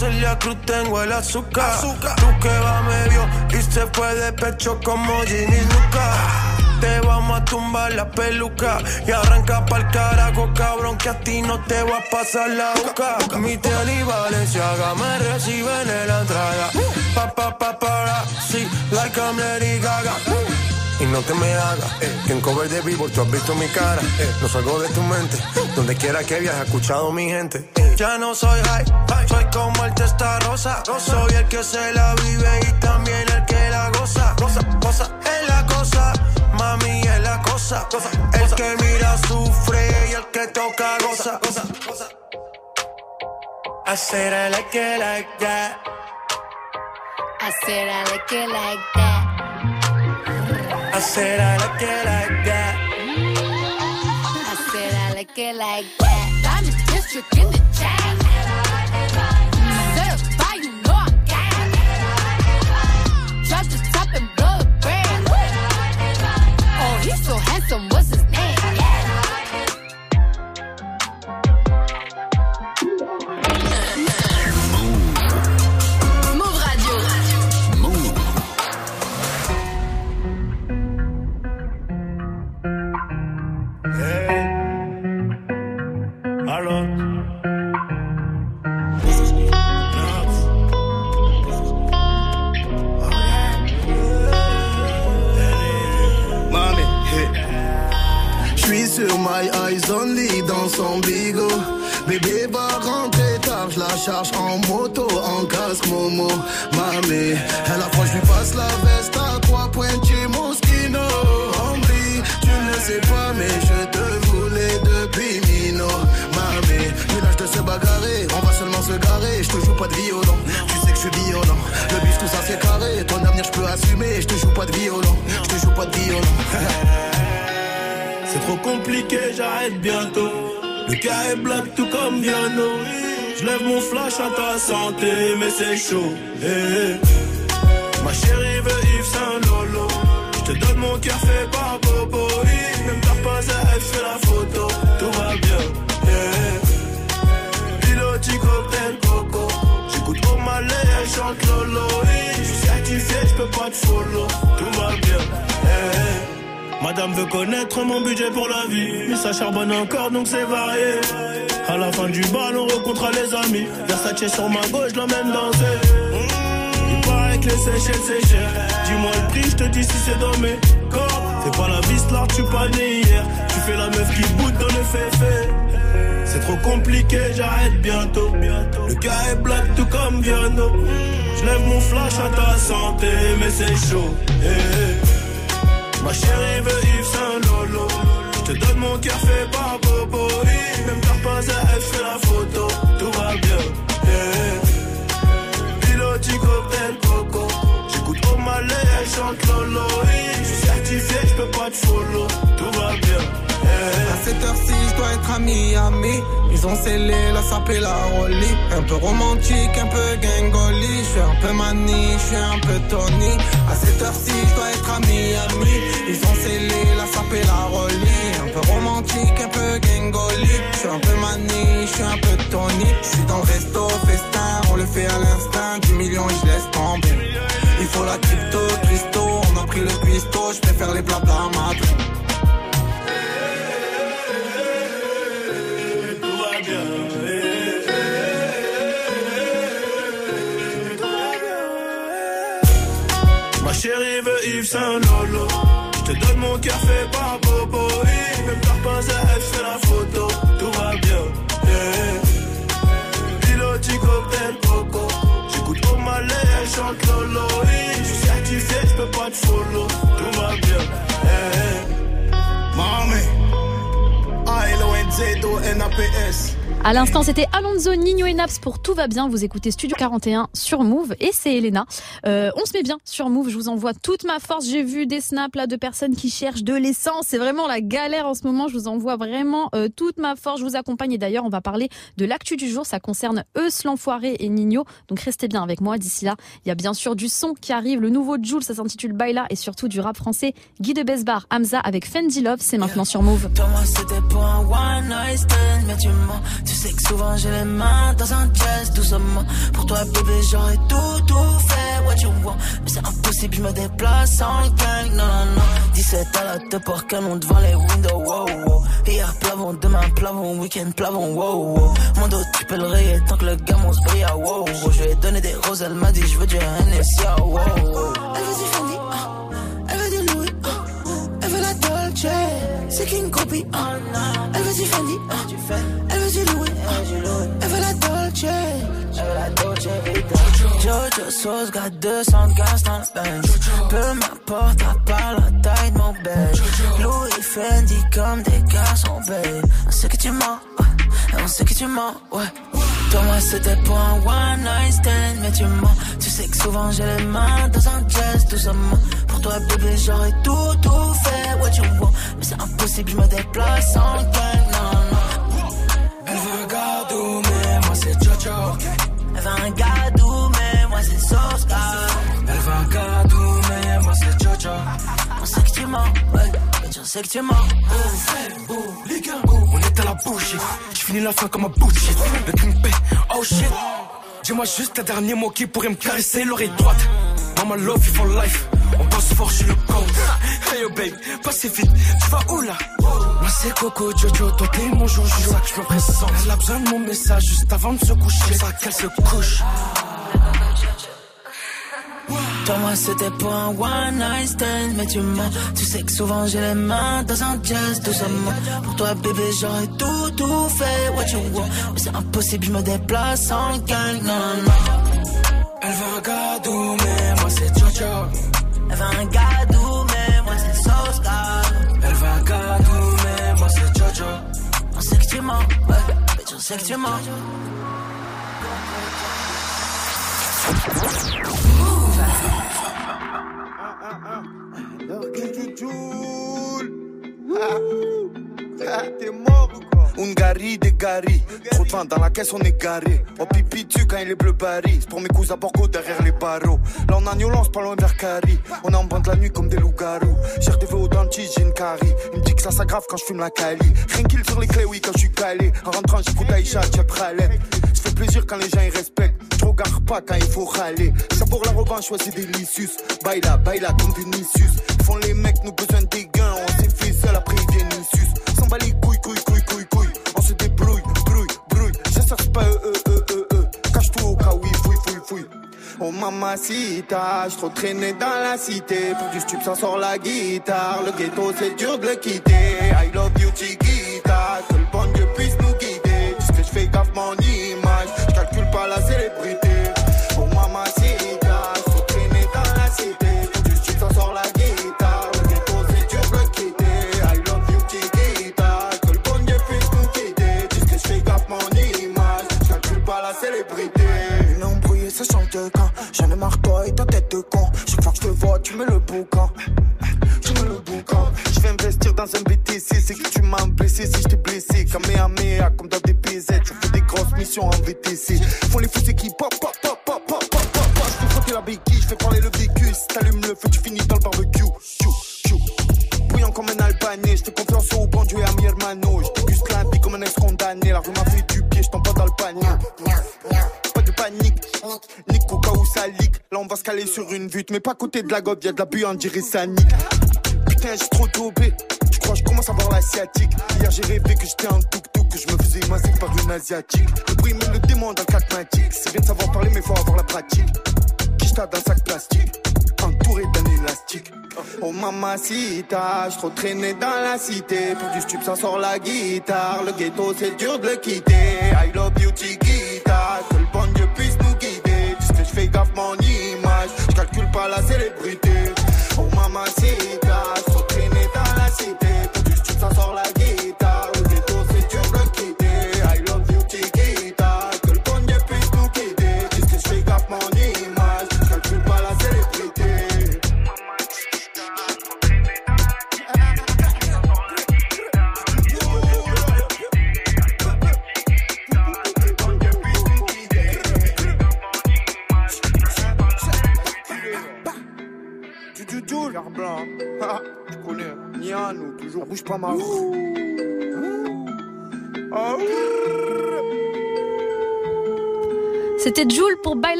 Celia Cruz tengo el azúcar. Tú que va medio se fue de pecho como Ginny Luca. Te vamos a tumbar la peluca y arranca pa'l carajo, cabrón, que a ti no te va a pasar la boca. Mi tele y Valenciaga me reciben en la entrada. Pa, pa, pa, para, sí, like I'm Lady Gaga. Y no te me hagas, eh, que en cover de Billboard tú has visto mi cara. Eh, no salgo de tu mente, donde quiera que viajes, he escuchado mi gente. Eh, ya no soy high, soy como el testa rosa. Soy el que se la vive y también el que la goza. Goza, goza, es la cosa, mami es la cosa. El que mira sufre y el que toca goza. goza, goza. I said I like it like that. I said I like it like that. I said I like it like that. I said I like it like that. Diamond district in the chain. Certified, you know I'm gang. Drop the top and blow the brand. Oh, he's so handsome. What's his Eyes Only dans son bigot. Bébé va rentrer tard, je la charge en moto, en casque Momo. Mamé, elle a je lui passe la veste à trois points chez Moschino. Hombre, tu ne sais pas, mais je te voulais depuis Mino. Mamé, mais là je te sais bagarrer, on va seulement se garer, je te joue pas de violon. Tu sais que je suis violent, le bif tout ça c'est carré, ton avenir je peux assumer, je te joue pas de violon, je te joue pas de violon. C'est trop compliqué, j'arrête bientôt. Le cas est black tout comme Viano. Je lève mon flash à ta santé, mais c'est chaud. Eh. Ma chérie veut Yves Saint Lolo. Je te donne mon cœur fait par Bobo. Ne me perds pas à elle, fais la photo. Tout va bien. Eh, Piloti cocktail coco. J'écoute au malais, elle chante Lolo. Je suis certifié, je peux pas te follow. Tout va bien. Madame veut connaître mon budget pour la vie. Mais ça charbonne encore donc c'est varié. À la fin du bal, on rencontre les amis. Versace sur ma gauche, l'emmène danser. Il paraît que les Seychelles c'est cher. Dis-moi le prix, je te dis si c'est dans mes corps. C'est pas la vis là, tu pas né hier. Tu fais la meuf qui boude dans le fait C'est trop compliqué, j'arrête bientôt. Le gars est black tout comme Viano. Je lève mon flash à ta santé, mais c'est chaud. Eh, eh. Ma chérie veut Yves Saint Lolo. Je te donne mon café par Bobo. Même t'as pas à elle, fait la photo. Tout va bien. Yeah. Piloti cocktail coco. J'écoute au malais, elle chante Lolo. Je suis certifié, je peux pas te follow. Tout va bien. À cette heure-ci, je dois être à Miami. Ils ont scellé la sape la rollie. Un peu romantique, un peu gangoli. Je un peu mani, je un peu Tony. À cette heure-ci, je dois être à Miami. Ils ont scellé la sape et la rollie. Un peu romantique, un peu gangoli. Je suis un peu mani, je suis un peu Tony. Je suis dans le resto, festin, on le fait à l'instinct. 10 millions, je laisse tomber. Il faut la crypto, Christo, on a pris le cuistot. Je préfère les blabla Madrid. Par Bobo. Même t'as pas elle, fait la photo. Tout va bien. Yeah. Piloti cocktail coco. J'écoute au malais, elle chante Lolo. Je suis certifié, je peux pas te follow. Tout va bien. Yeah. Mami. A-L-O-N-Z-O-N-A-P-S. À l'instant, c'était Alonso, Nino et Naps pour Tout va bien. Vous écoutez Studio 41 sur Move et c'est Elena. Euh, on se met bien sur Move. Je vous envoie toute ma force. J'ai vu des snaps là de personnes qui cherchent de l'essence. C'est vraiment la galère en ce moment. Je vous envoie vraiment euh, toute ma force. Je vous accompagne. Et d'ailleurs, on va parler de l'actu du jour. Ça concerne Eus l'enfoiré et Nino. Donc restez bien avec moi. D'ici là, il y a bien sûr du son qui arrive. Le nouveau Jules, ça s'intitule Baila et surtout du rap français. Guy de Besbar, Hamza avec Fendi Love. C'est maintenant sur Move. Tu sais que souvent j'ai les mains dans un jazz doucement. Pour toi, bébé, j'aurais tout, tout fait, what you want. Mais c'est impossible, je me déplace en gang, non, non, non. 17 à la te pour monte devant les windows, wow, wow. Hier, plavon, demain, plavon, week-end, plavon, wow, wow. Mon dos, tu peux le rayer tant que le gamin se brille, wow, wow. Je lui ai donné des roses, elle m'a dit, je veux du ah, wow, wow. Elle veut du Fendi, ah. elle veut du Louis, ah. elle veut la Dolce, c'est King Copy, ah. Elle veut du Fendi, ah. Louis, ah. elle veut la Dolce, elle veut la Dolce Vita. Jojo Sauce, got 215 dans le bench. Peu m'importe, à part la taille de mon bench. Louis Fendi comme des garçons, babe. On sait que tu mens, ouais. on sait que tu mens, ouais. Toi, moi, c'était pour un one night stand, mais tu mens. Tu sais que souvent j'ai les mains dans un jazz, doucement. Pour toi, bébé, j'aurais tout, tout fait, what you want. Mais c'est impossible, je me déplace en gang, non, non. Elle veut un gadou, mais moi c'est Jojo. Elle veut un gadou, mais moi c'est sauce, Elle veut un gadou, mais moi c'est Jojo. On sait que tu mens, ouais. Je sais que tu mens. On est à la bouche, je finis la fin comme un bullshit. Le P, oh shit. Dis-moi juste un dernier mot qui pourrait me caresser l'oreille droite. Mama love you for life. On bosse fort, je suis le code. Hey yo babe, passez vite, tu vas où là? Moi c'est Coco Jojo, toi t'es mon joujou. C'est ça que je me présente. Elle a besoin de mon message juste avant de se coucher. C'est ça qu'elle se couche. Toi moi c'était pour un one night stand Mais tu mens, tu sais que souvent j'ai les mains dans un jazz Tout simplement Pour toi bébé j'aurais tout tout fait What you want? Mais c'est impossible je me déplace en gang Non non non Elle veut un gadou mais moi c'est Jojo Elle veut un gadou Elle gadou mais moi c'est Jojo. On sait que tu mens, ouais, bitch on sait que tu mens tu Ah, T'es mort ou quoi des. Trop de vin dans la caisse, on est garé. Oh pipi dessus quand il est bleu Paris. Pour mes cousins Borgo derrière les barreaux. Là on a Nolans, pas loin vers Cari. On est en bande la nuit comme des loups-garous. J'ai des au dentiste, j'ai une carie. Il me dit que ça s'aggrave quand je fume la cali. Tranquille sur les clés, oui, quand je suis calé. En rentrant, j'écoute Aïcha, Tchep. Ça fait plaisir quand les gens ils respectent. Je regarde pas quand il faut râler. Ça pour la revanche, ouais, c'est délicieux. Baila, baila comme Vinicius. Font les mecs, nous besoin des gains. On s'est fait seul, après ils On se débrouille, brouille, brouille. Je cherche pas eux. Cache tout au cas où il fouille, fouille, fouille. Oh mamacita, je trop traîné dans la cité. Pour du stup, ça sort la guitare. Le ghetto, c'est dur de le quitter. I love you, Chiquita. Que le bon Dieu puisse nous guider. Puisque je fais gaffe mon image. Je calcule pas la célébrité. J'en ai marre, toi et ta tête de con. Chaque fois que je te vois, tu mets le boucan. Tu mets le boucan. Je vais investir dans un BTC, c'est que tu m'as blessé si je t'ai blessé. Kamehameha, comme dans des PZ, je fais des grosses missions en VTC. Font les fous qui pop, pop, pop, pop, pop, pop, pop. Je fais la béquille, je fais parler le vécu. Si t'allumes le feu, tu finis dans le barbecue. Chou, chou. Bouillant comme un albanais, je fais confiance au bon Dieu et à mi hermano. Je la vie comme un ex-condamné. La rue m'a fait du pied, je pas dans le panier. Pas de panique, Là on va se caler sur une vue, mais pas à côté de la gobe, y'a de la buée, on dirait ça nique. Putain, j'ai trop daubé. Tu crois, je commence à voir l'asiatique? Hier, j'ai rêvé que j'étais un tuk-tuk, que je me faisais masser par une asiatique. Le bruit me le démon dans le catmatique. C'est bien de savoir parler, mais faut avoir la pratique. Quicheta d'un sac plastique, entouré d'un élastique. Oh mamacita, je trop traîné dans la cité. Pour du stup, ça sort la guitare. Le ghetto, c'est dur de le quitter. I love you, Chiquita. Que le bon Dieu puisse la célébrité.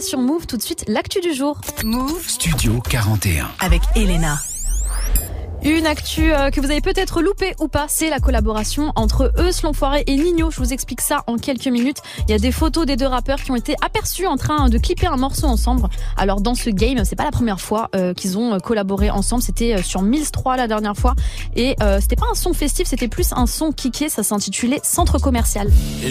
Sur Move. Tout de suite, l'actu du jour. Move Studio 41. avec Elena. Une actu euh, que vous avez peut-être loupé ou pas, c'est la collaboration entre Eus l'Enfoiré et Nino. Je vous explique ça en quelques minutes. Il y a des photos des deux rappeurs qui ont été aperçus en train de clipper un morceau ensemble. Alors dans ce game, c'est pas la première fois euh, qu'ils ont euh, collaboré ensemble. C'était sur Mills 3 la dernière fois et euh, c'était pas un son festif, c'était plus un son kické. Ça s'intitulait Centre commercial. Et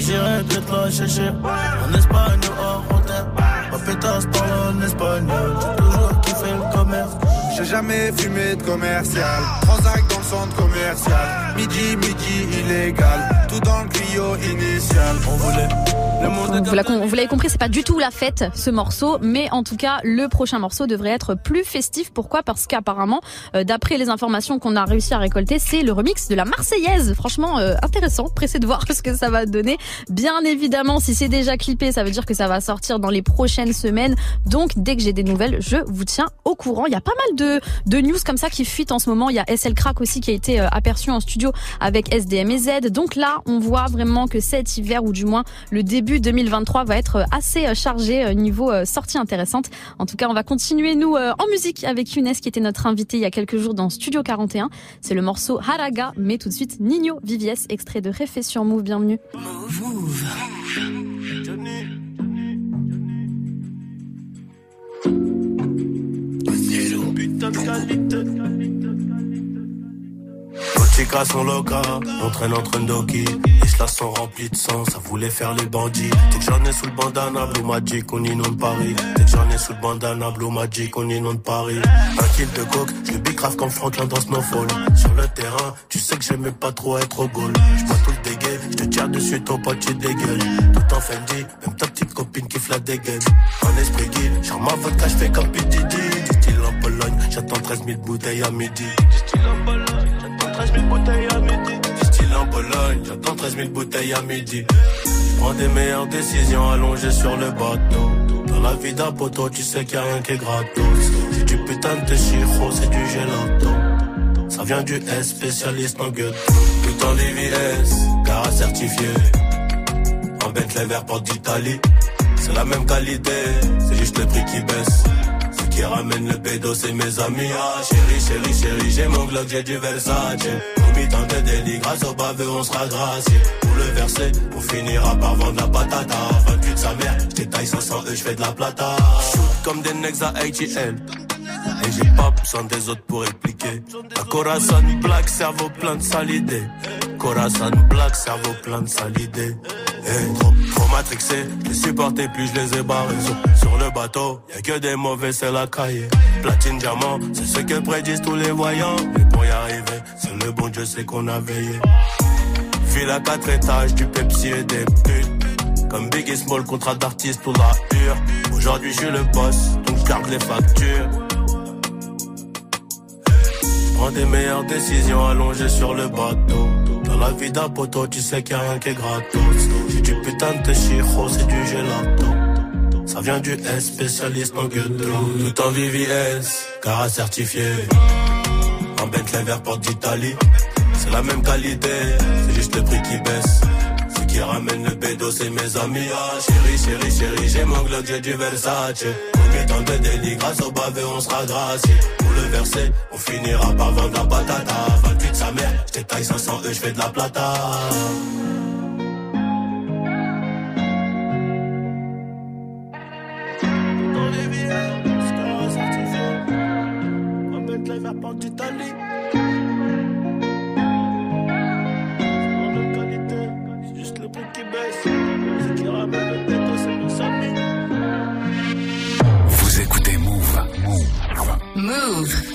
pétasse parle en espagnol J'ai toujours kiffé le commerce J'ai jamais fumé de commercial. Transac dans le centre commercial. Midi, midi, illégal. Tout dans le initial. On voulait Donc, vous l'avez compris, c'est pas du tout la fête ce morceau, mais en tout cas le prochain morceau devrait être plus festif. Pourquoi? Parce qu'apparemment, euh, d'après les informations qu'on a réussi à récolter, c'est le remix de la Marseillaise. Franchement euh, intéressant, pressé de voir ce que ça va donner. Bien évidemment, si c'est déjà clippé, ça veut dire que ça va sortir dans les prochaines semaines. Donc dès que j'ai des nouvelles, je vous tiens au courant. Il y a pas mal de, de news comme ça qui fuitent en ce moment. Il y a SL Crack aussi qui a été euh, aperçu en studio avec SDM et Z. Donc là, on voit vraiment que cet hiver ou du moins le début 2023 va être assez euh, chargé euh, niveau euh, sortie intéressante. En tout cas, on va continuer nous euh, en musique avec Younes qui était notre invité il y a quelques jours dans Studio 41. C'est le morceau Haraga, mais tout de suite Nino Vivies, extrait de Réfé sur Move. Bienvenue. À son loca, on traîne entre Ndoki. Les cela sont remplis de sang, ça voulait faire les bandits. Dès que j'en ai sous le bandana, Blue Magic, on inonde Paris. Dès que j'en ai sous le bandana, Blue Magic, on inonde Paris. Un kill de coke, je le bicrave comme Franklin dans Snowfall. Sur le terrain, tu sais que j'aimais pas trop être au goal. J'bois tout le dégueu, je te tire dessus, ton pote, tu dégueules. Tout en Fendi, même ta petite copine qui la dégaine. En esprit guide, genre ma vodka, j'fais comme P.D.D. j'attends 13 000 bouteilles à midi. Du style en Pologne. 13 000 bouteilles à midi. Style en Pologne, j'attends 13 000 bouteilles à midi. Prends des meilleures décisions allongées sur le bateau. Dans la vie d'un poteau, tu sais qu'il n'y a rien qui est gratos. C'est du putain de chiro, c'est du gelato. Ça vient du S, spécialiste en gueule. Tout en VVS, car certifié. En Bentley vert porte d'Italie. C'est la même qualité, c'est juste le prix qui baisse qui ramène le pédo, c'est mes amis. Ah, chérie, chérie, chérie, j'ai mon Glock, j'ai du Versace. Promis tant de délit, grâce au baveux, on sera gracié. Pour le verser, on finira par vendre la patata. 28 de sa mère, j'étaille 500 E, j'fais de la plata. Shoot comme des necks à ATL. Et j'ai pas besoin des autres pour expliquer. Un Corazon black, cerveau plein de salidés. Corazon black, cerveau plein de salidés. Hey, trop, trop matrixé, je les supportais plus, je les ai barrés. Sur, le bateau, y a que des mauvais, c'est la cahier. Platine, diamant, c'est ce que prédisent tous les voyants. Mais pour y arriver, c'est le bon Dieu, c'est qu'on a veillé. File à quatre étages, du Pepsi et des putes. Comme Big et Small, contrat d'artiste pour la pure. Aujourd'hui, je suis le boss, donc je garde les factures. Prends des meilleures décisions allongées sur le bateau. La vie d'un poteau, tu sais qu'il a rien qui est gratos. J'ai du putain de chiro, c'est du gelato. Ça vient du S, spécialiste en ghetto. Tout en VVS, car certifié. En Bentley vert porte d'Italie. C'est la même qualité, c'est juste le prix qui baisse qui ramène le pédo, c'est mes amis. Ah, chérie, chérie, chérie, j'ai mon Glock, j'ai du Versace. Combien tant de délit, grâce au bavé, on sera gracié. Pour le verser, on finira par vendre la patata. 28 sa mère, j'étais taille 500 E, j'fais de la plata. Move.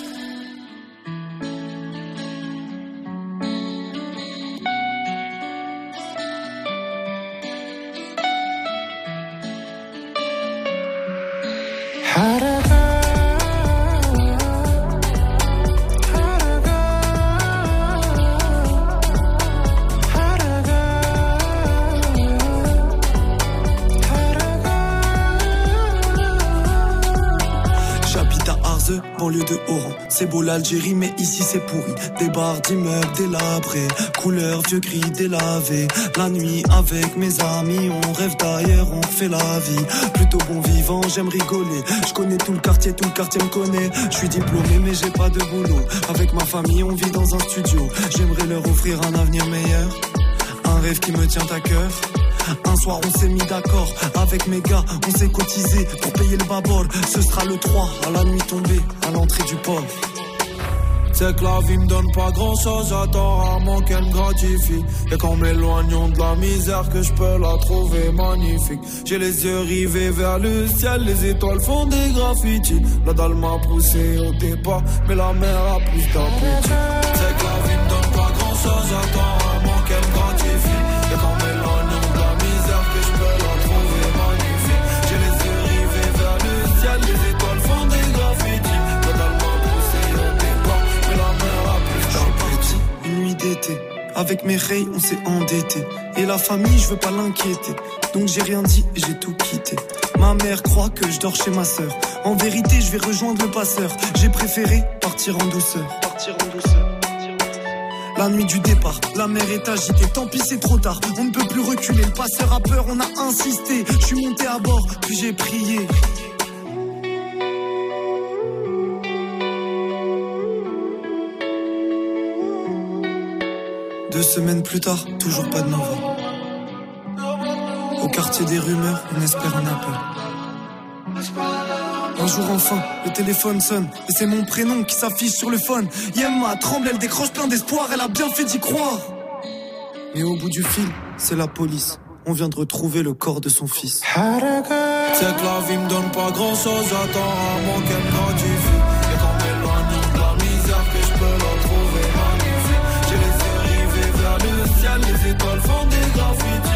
l'Algérie, mais ici c'est pourri. Des bars d'immeubles délabrés, couleur vieux gris délavé. La nuit avec mes amis, on rêve d'ailleurs, on fait la vie. Plutôt bon vivant, j'aime rigoler. Je connais tout le quartier, tout le quartier me connaît. Je suis diplômé, mais j'ai pas de boulot. Avec ma famille, on vit dans un studio. J'aimerais leur offrir un avenir meilleur. Un rêve qui me tient à cœur. Un soir on s'est mis d'accord avec mes gars, on s'est cotisé pour payer le babord. Ce sera le 3 à la nuit tombée, à l'entrée du port. C'est que la vie me donne pas grand chose, j'attends rarement qu'elle me gratifie. Et qu'en m'éloignant de la misère, que je peux la trouver magnifique. J'ai les yeux rivés vers le ciel, les étoiles font des graffitis. La dalle m'a poussé au départ, mais la mer a plus d'appétit. C'est que la vie me donne pas grand chose, j'attends avec mes rays, on s'est endetté. Et la famille, je veux pas l'inquiéter. Donc j'ai rien dit et j'ai tout quitté. Ma mère croit que je dors chez ma sœur. En vérité, je vais rejoindre le passeur. J'ai préféré partir en douceur. Partir en douceur. La nuit du départ, la mer est agitée, tant pis c'est trop tard, on ne peut plus reculer, le passeur a peur, on a insisté, je suis monté à bord, puis j'ai prié. Deux semaines plus tard, toujours pas de nouvelles. Au quartier des rumeurs, on espère un appel. Un jour enfin, le téléphone sonne et c'est mon prénom qui s'affiche sur le phone. Yemma tremble, elle décroche plein d'espoir, elle a bien fait d'y croire. Mais au bout du fil, c'est la police. On vient de retrouver le corps de son fils. C'est que la vie me donne pas grand chose, à qu'elle les étoiles font des graffitis.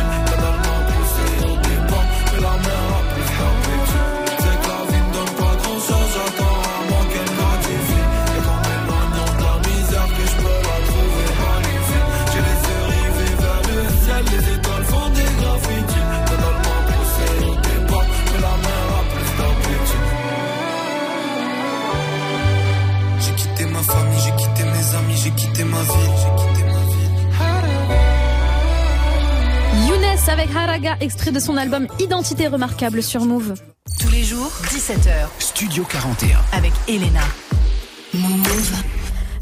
Avec Haraga, extrait de son album Identité remarquable sur Move. Tous les jours, 17h. Studio 41. Avec Elena. Move.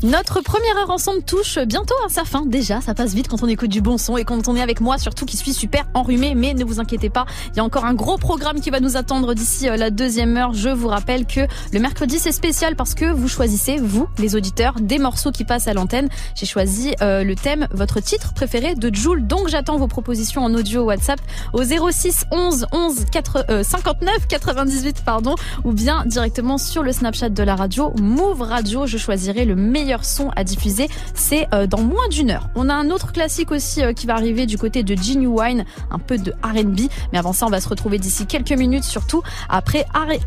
Notre première heure ensemble touche bientôt à sa fin. Déjà, ça passe vite quand on écoute du bon son et quand on est avec moi, surtout qui suis super enrhumé. Mais ne vous inquiétez pas, il y a encore un gros programme qui va nous attendre d'ici euh, la deuxième heure. Je vous rappelle que le mercredi c'est spécial parce que vous choisissez, vous, les auditeurs, des morceaux qui passent à l'antenne. J'ai choisi euh, le thème, votre titre préféré de Joule. Donc j'attends vos propositions en audio WhatsApp au 06 11 11 4, euh, 59 98 pardon, ou bien directement sur le Snapchat de la radio Move Radio. Je choisirai le meilleur son à diffuser. C'est euh, dans moins d'une heure. On a un autre classique aussi euh, qui va arriver du côté de Genie Wine, un peu de R&B. Mais avant ça, on va se retrouver d'ici quelques minutes, surtout après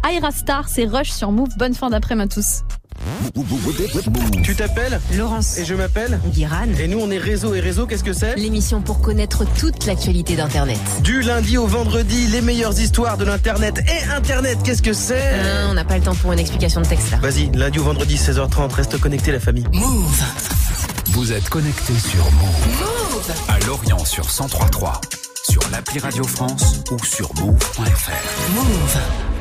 Aira Star. C'est Rush sur Move. Bonne fin d'après-midi à tous. Tu t'appelles Laurence. Et je m'appelle Guiran. Et nous, on est Réseau. Et Réseau, qu'est-ce que c'est L'émission pour connaître toute l'actualité d'Internet. Du lundi au vendredi, les meilleures histoires de l'Internet. Et Internet, qu'est-ce que c'est Euh, On n'a pas le temps pour une explication de texte là. Vas-y, lundi au vendredi, 16h30, reste connecté, la famille. Move. Vous êtes connecté sur Move. À Lorient sur 1033, sur l'appli Radio France ou sur move.fr. Move.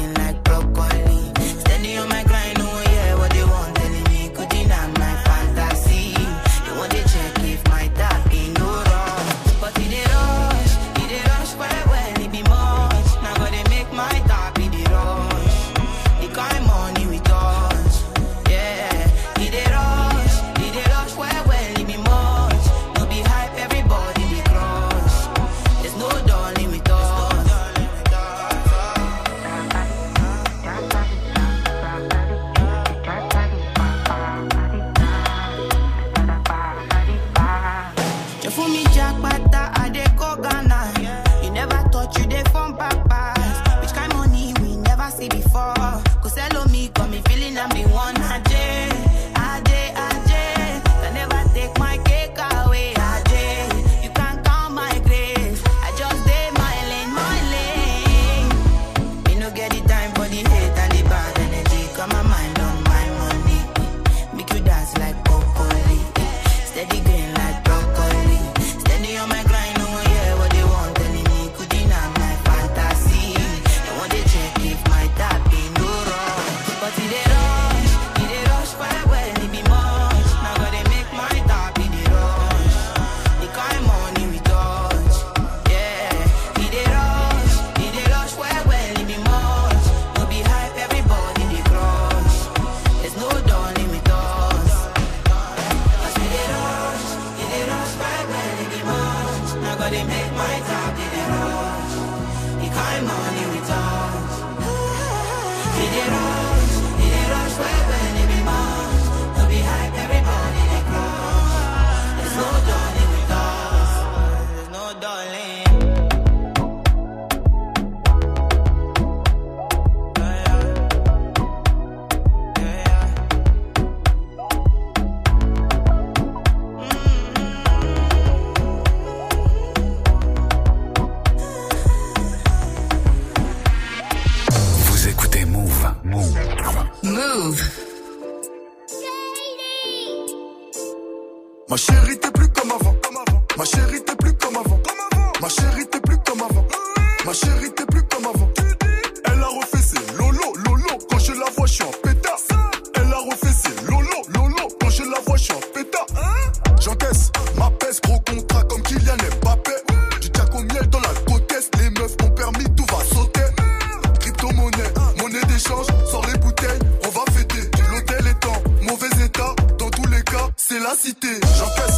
la cité. J'encaisse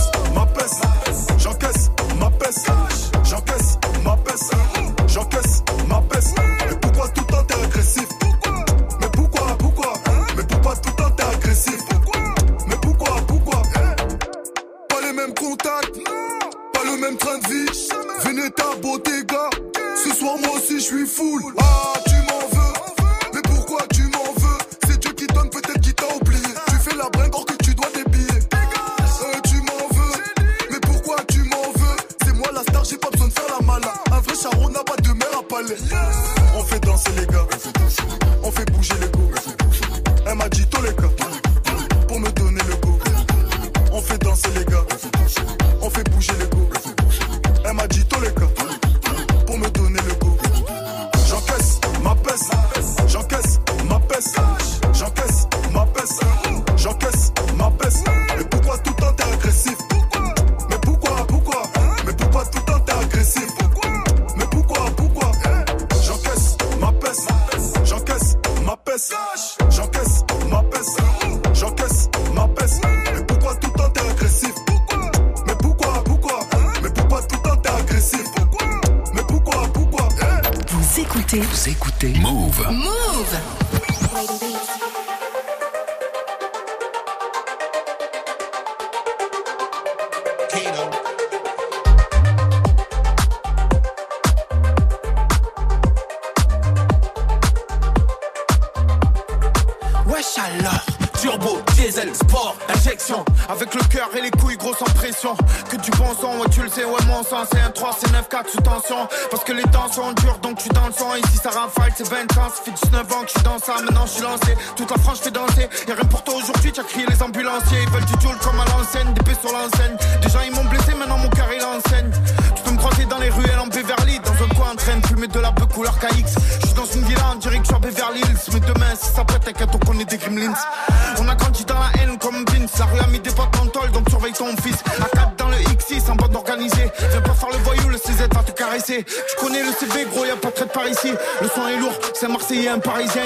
un parisien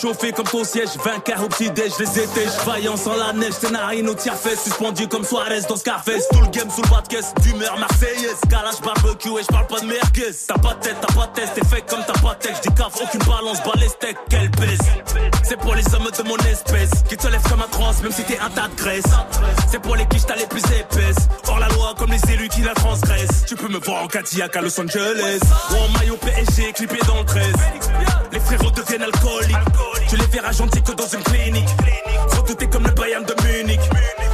Chauffé comme ton siège, 20 quarts au petit-déj, les étés, vaillant sans la neige, tes narines au tiers suspendu comme Suarez dans Scarface. Tout le game sous le bas de caisse, d'humeur marseillaise. Calage barbecue et j'parle pas de merguez. T'as pas de tête, t'as pas de test, t'es fake comme t'as pas de texte. J'décave aucune balance, balais steak, quelle baisse. C'est pour les hommes de mon espèce, qui te lèvent comme trans, même si t'es un tas de graisse. C'est pour les quiches, t'as les plus épaisses. Hors la loi, comme les élus qui la transgressent. Tu peux me voir en Cadillac à Los Angeles. Ou en maillot PSG, clippé dans le 13. Les frérots deviennent alcooliques. Tu les verras gentils que dans une clinique. Redouté comme le Bayern de Munich.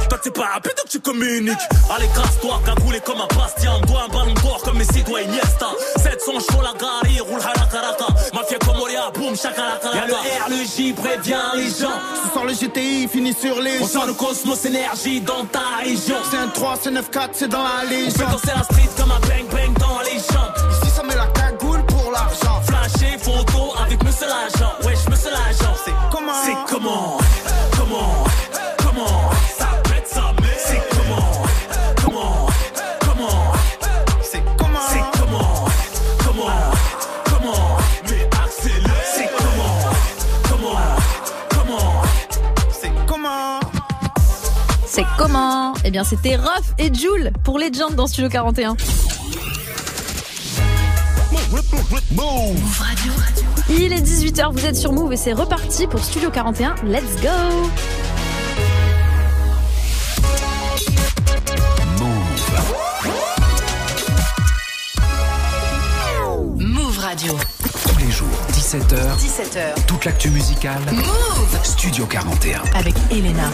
Toi, t'es pas plutôt que tu communiques. Allez, grâce toi cagoulé comme un Bastien. Dois un ballon d'or comme Messi, doit Iniesta. 700 chauds, la gare, roule halakaraka. Mafia comme Oria, boum, chakalaka. Y'a le R, le J, prévient les gens. Ce soir, le GTI finit sur les On sort le cosmos énergie dans ta région. C'est un 3, c'est 9, 4, c'est dans la légende. Fais danser la street comme un bang bang dans les jambes. Ici, ça met la cagoule pour l'argent. Flasher, photo avec monsieur l'agent. Ouais, c'est comment? Comment? Comment? Ça pète sa C'est comment? Comment? Comment? C'est comment? C'est comment? Comment? Comment? Mais accélère. C'est comment? Comment? Comment? C'est comment? C'est comment? Eh bien c'était Ruff et Jules pour les jumps dans Studio 41. Move Radio. Il est 18h, vous êtes sur Move et c'est reparti pour Studio 41. Let's go Move. Move Radio. Tous les jours, 17h. 17h. Toute l'actu musicale. Move Studio 41. Avec Elena.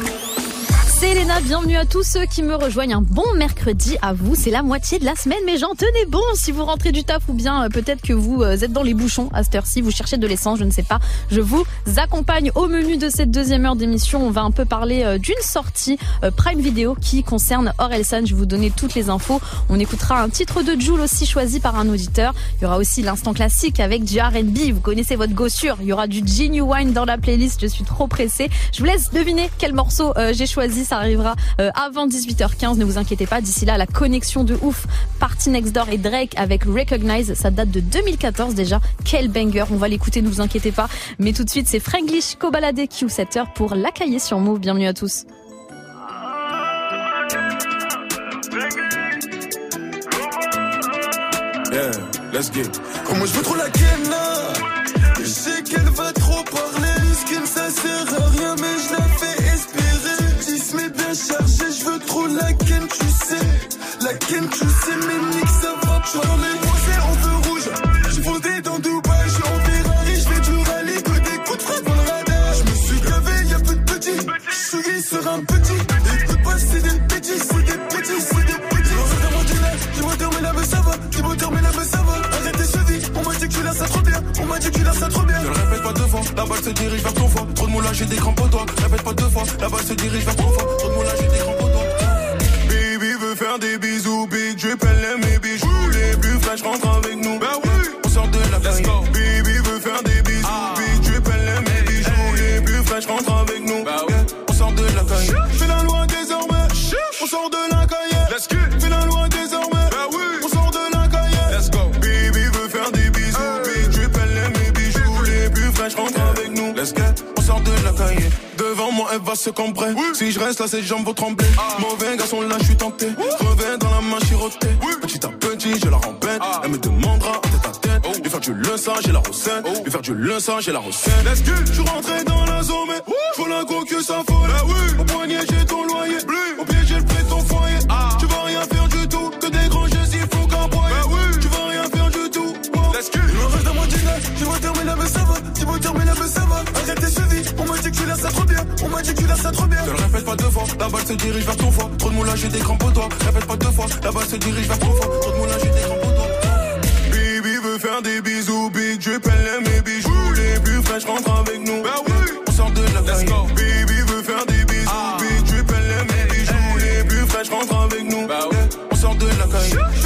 C'est Elena, bienvenue à tous ceux qui me rejoignent. Un bon mercredi à vous, c'est la moitié de la semaine, mais j'en tenais bon si vous rentrez du taf ou bien euh, peut-être que vous euh, êtes dans les bouchons à cette heure-ci, vous cherchez de l'essence, je ne sais pas. Je vous accompagne au menu de cette deuxième heure d'émission. On va un peu parler euh, d'une sortie Prime Video qui concerne Orelsan. Je vais vous donner toutes les infos. On écoutera un titre de Joule aussi choisi par un auditeur. Il y aura aussi l'instant classique avec du R&B. Vous connaissez votre gossure. Il y aura du Genuine dans la playlist. Je suis trop pressée. Je vous laisse deviner quel morceau j'ai choisi ça arrivera euh, avant 18h15. Ne vous inquiétez pas. D'ici là, la connexion de ouf. Party Next Door et Drake avec Recognize. Ça date de 2014 déjà. Quel banger. On va l'écouter, ne vous inquiétez pas. Mais tout de suite, c'est Franglish Kobalade Q 7h pour la cahier sur Move. Bienvenue à tous. Yeah, let's. Comment je veux trop la là Je sais qu'elle va trop parler, Ken, tu sais, nique, ça va c'est en feu rouge. J'ai fondé dans Dubaï, je suis en Ferrari, je fais du rallye, que des coups de frappe dans le radar. Je me suis gavé, y'a peu de petits. Je sur un petit. Et pas, c'est des petits, c'est des petits, c'est des petits. Dans mon dîner, j'ai moteur, mais là, mais ça va. J'ai moteur, mais là, mais ça va. Arrêtez ce vie, on m'a dit que tu l'as ça trop bien. On m'a dit que tu l'as ça trop bien. Ne le répète pas deux fois, la balle se dirige vers ton foie. Trop de moulage, j'ai des crampes au doigt. Répète pas deux fois, la balle se dirige vers ton foie. Trop de moulage, j'ai des crampes. Faire des bisous, big drip, elle aime mes bijoux. Les plus fraîches rentrent avec nous. Bah oui, on sort de la Let's go. Baby veut faire des bisous, ah. big drip, elle aime mes bijoux. Les plus fraîches rentrent avec nous. Bah oui, on sort de la caille. Va se cambrer. Si je reste là, ses jambes vont trembler. Ah. Mauvais garçon, là, je suis tenté. Reviens dans la main chirotée. Petit à petit, je la rembête. Ah. Elle me demandera en tête à tête. Oh. Lui faire du le sang, j'ai la recette. Oh. Lui faire du le sang, j'ai la recette. Let's go. Je suis rentré dans la zone, mais faut la go que ça folle. Ah oui. Au poignet, j'ai ton loyer. Au pied, j'ai le prêt ton foyer. Tu vas rien faire du tout. Que des grands jeux, s'il faut qu'empoyer. Tu vas rien faire du tout. Let's go. Il me reste dans mon dîner. J'ai moteur, mais là, mais ça va. J'ai moteur, mais ça trop bien. On m'a dit que tu l'as ça trop bien. Ne le répète pas deux fois. La balle se dirige vers ton foie. Trop de moulage, j'ai des crampes au doigt. Répète pas deux fois. La balle se dirige vers ton foie. Trop de moulage, j'ai des crampes au doigt. Baby veut faire des bisous. Big elle aime mes bijoux. Les plus fraîches rentrent avec nous. Bah oui. On sort de la Let's go. Baby veut faire des bisous. Ah. Big elle aime mes bijoux. Les plus fraîches rentrent avec nous. Bah oui. On sort de la caille.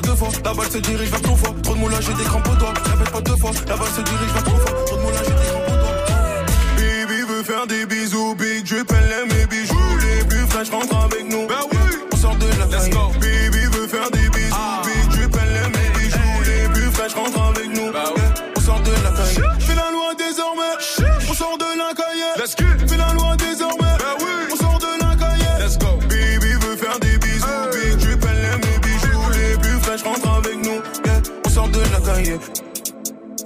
Pas deux fois. La balle se dirige vers ton foie. Trop de moulage, j'ai des crampes au doigt. Répète pas deux fois. La balle se dirige vers ton foie. Trop de moulage, j'ai des crampes au doigt. Baby veut faire des bisous. Big drip, elle aime mes bijoux. Les plus fraîches rentrent avec nous. Bah oui. On sort de la Let's go. Baby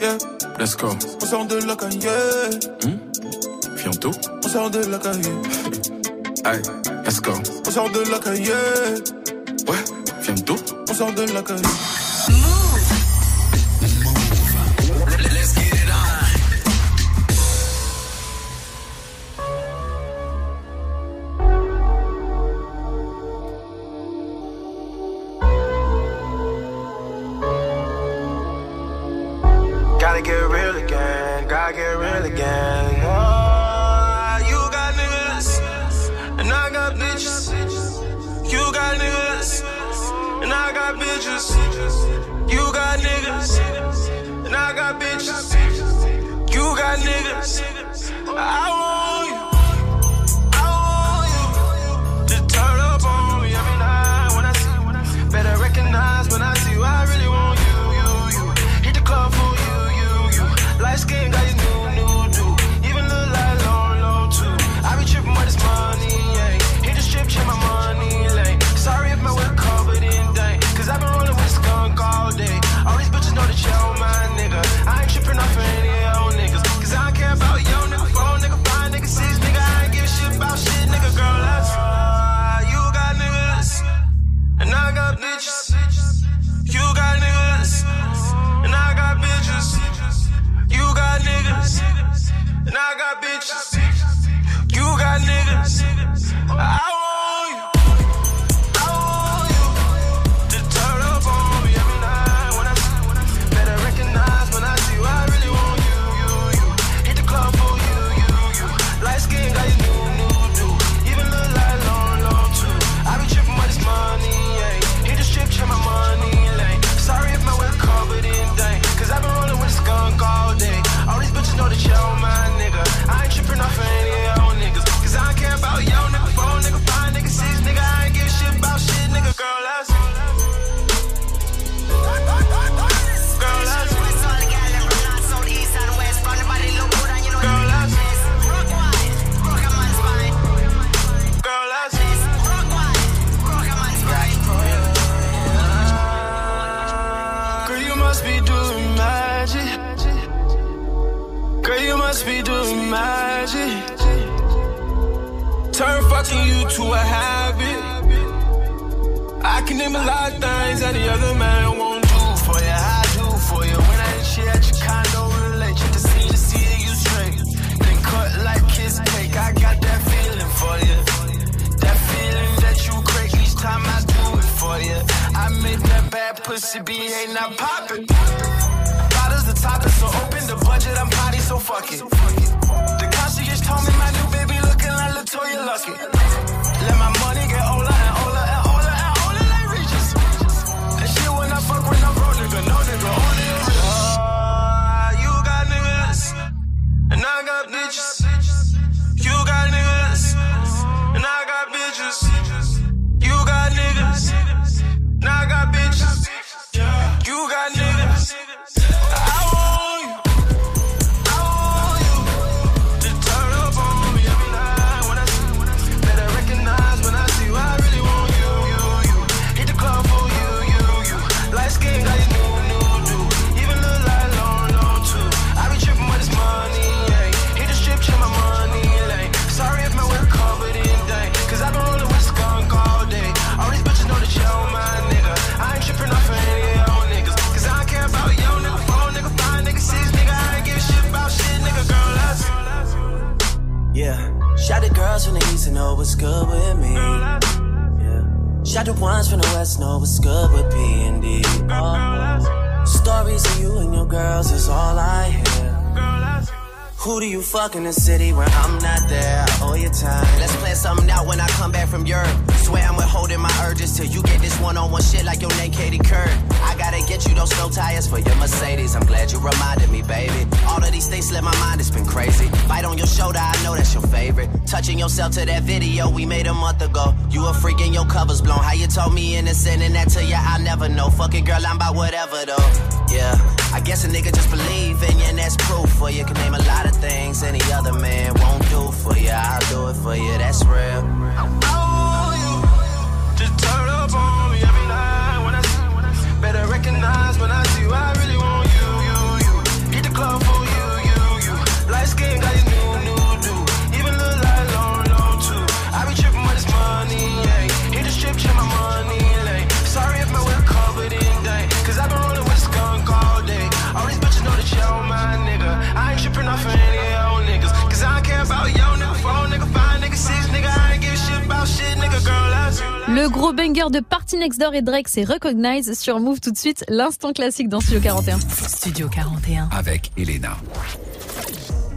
Yeah. Let's go. On sort de la caille. Hmm? Fianto? On sort de la caille. Aye, let's go. On sort de la caille. Ouais, Fianto? On sort de la caille. We made a month ago. You a freak and your covers blown. How you told me innocent and that to you, I never know. Fuck it, girl, I'm about whatever though. Yeah, I guess a nigga just believe in you and that's proof for you. Can name a lot of things any other man won't do for you. I'll do it for you, that's real. Just turn up on me every night when I see. Better recognize when I you. I Le gros banger de Party Next Door et Drake, c'est Recognize sur Move tout de suite, l'instant classique dans Studio 41. Studio 41. Avec Elena.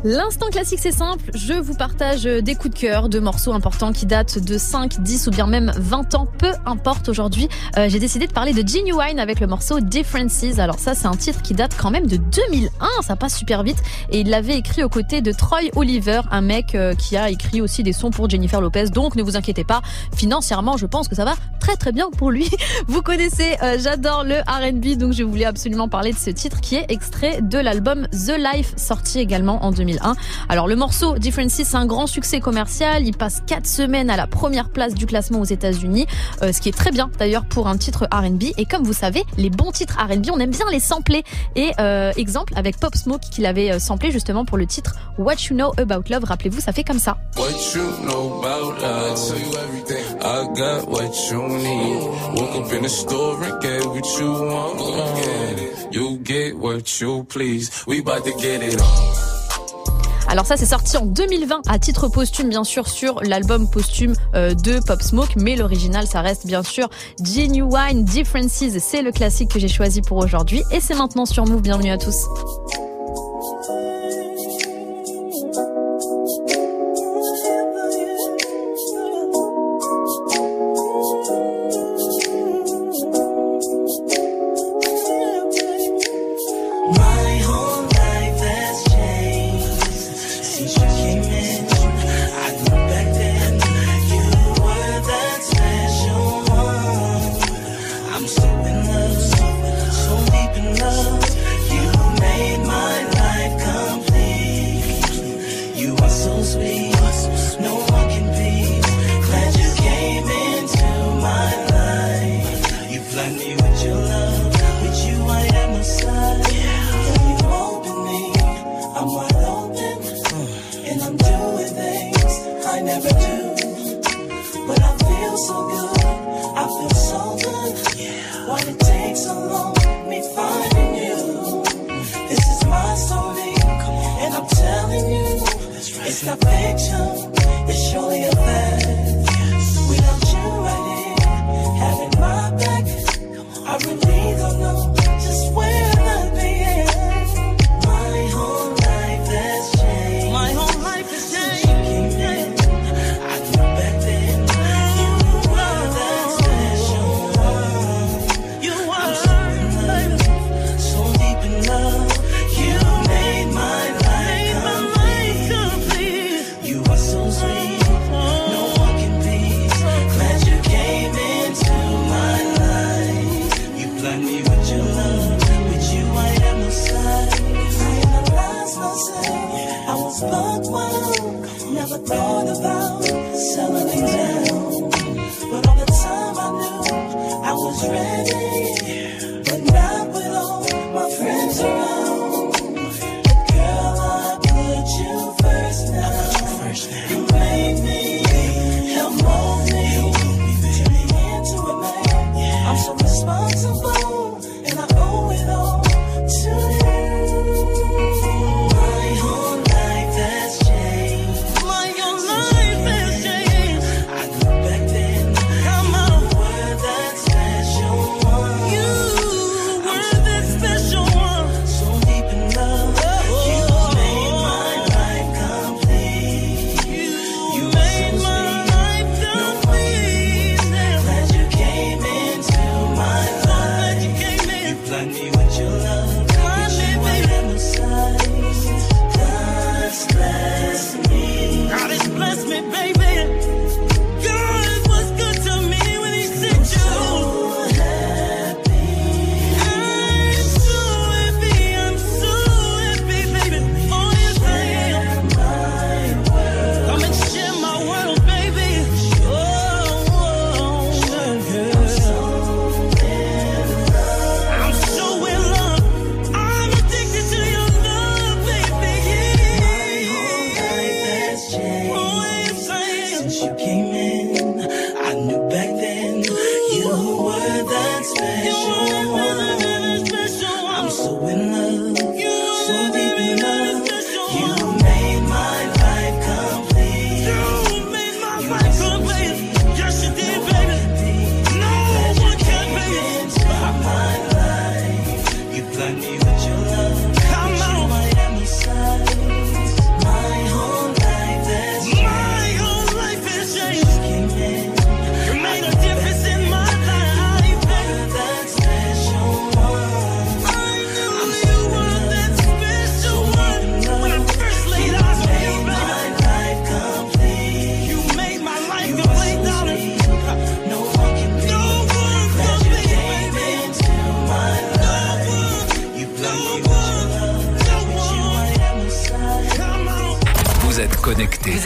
L'instant classique, c'est simple. Je vous partage des coups de cœur de morceaux importants qui datent de 5, 10 ou bien même 20 ans. Peu importe aujourd'hui. Euh, J'ai décidé de parler de Genuine avec le morceau Differences. Alors ça, c'est un titre qui date quand même de 2001. Ça passe super vite. Et il l'avait écrit aux côtés de Troy Oliver, un mec euh, qui a écrit aussi des sons pour Jennifer Lopez. Donc ne vous inquiétez pas. Financièrement, je pense que ça va très très bien pour lui. Vous connaissez, euh, j'adore le R&B. Donc je voulais absolument parler de ce titre qui est extrait de l'album The Life, sorti également en 2001. Alors le morceau Differences, c'est un grand succès commercial. Il passe 4 semaines à la première place du classement aux États-Unis, euh, ce qui est très bien d'ailleurs pour un titre R&B. Et comme vous savez, les bons titres R&B, on aime bien les sampler. Et euh, exemple avec Pop Smoke qui l'avait euh, samplé justement pour le titre What You Know About Love. Rappelez-vous, ça fait comme ça. What you know about love? Tell you everything. I got what you need. Woke up in the store and get what you want. You get what you please. We about to get it on. Alors ça c'est sorti en 2020 à titre posthume bien sûr sur l'album posthume euh, de Pop Smoke. Mais l'original ça reste bien sûr Genuine Differences. C'est le classique que j'ai choisi pour aujourd'hui. Et c'est maintenant sur Move. Bienvenue à tous.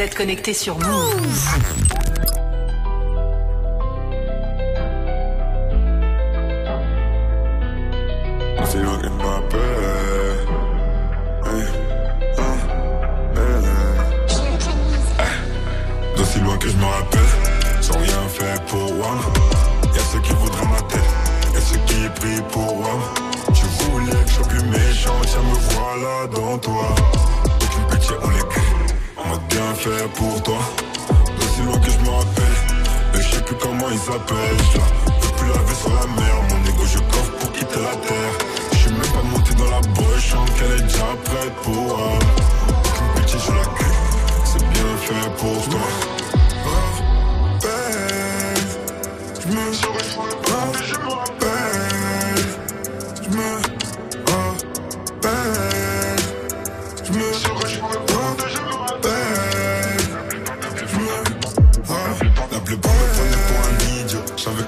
Connecté sur Move. C'est me rappelle. Hey, hein, hey. D'aussi loin que je me rappelle, sans rien faire pour moi. Y'a ceux qui voudraient ma tête, et ceux qui prient pour moi. Tu voulais que je sois plus méchant, tiens me voilà dans toi. Aucune pitié, on les fait pour toi. D'aussi loin que je me rappelle, mais je sais plus comment ils s'appellent. Je la veux plus laver sur la mer, mon ego je coffre pour quitter la terre. Je suis même pas monté dans la boche, sens qu'elle est déjà prête pour moi. Aucune pitié, je la crie, c'est bien fait pour toi. Je me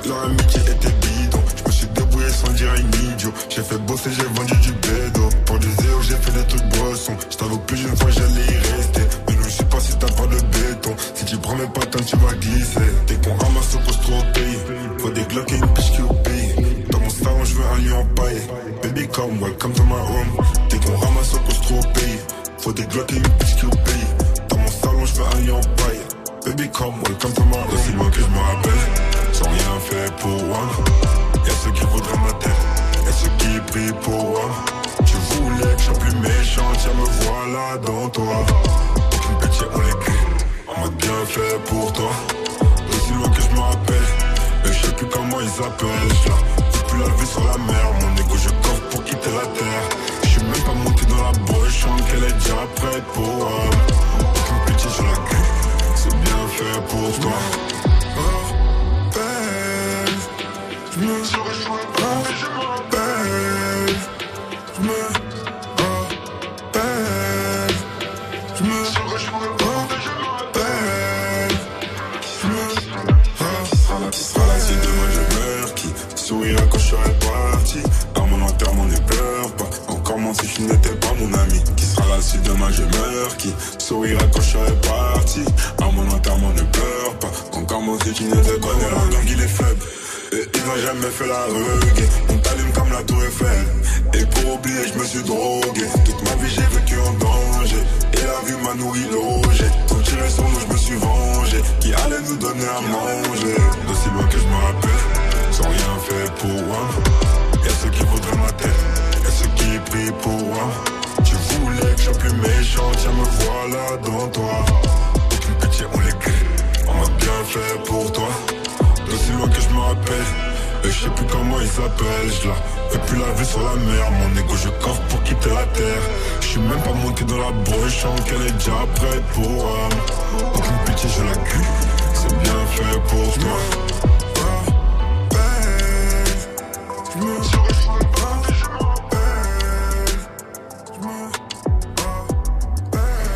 leur amitié était bidon. Je me suis débrouillé sans dire un idiot. J'ai fait bosser, j'ai vendu du bédo.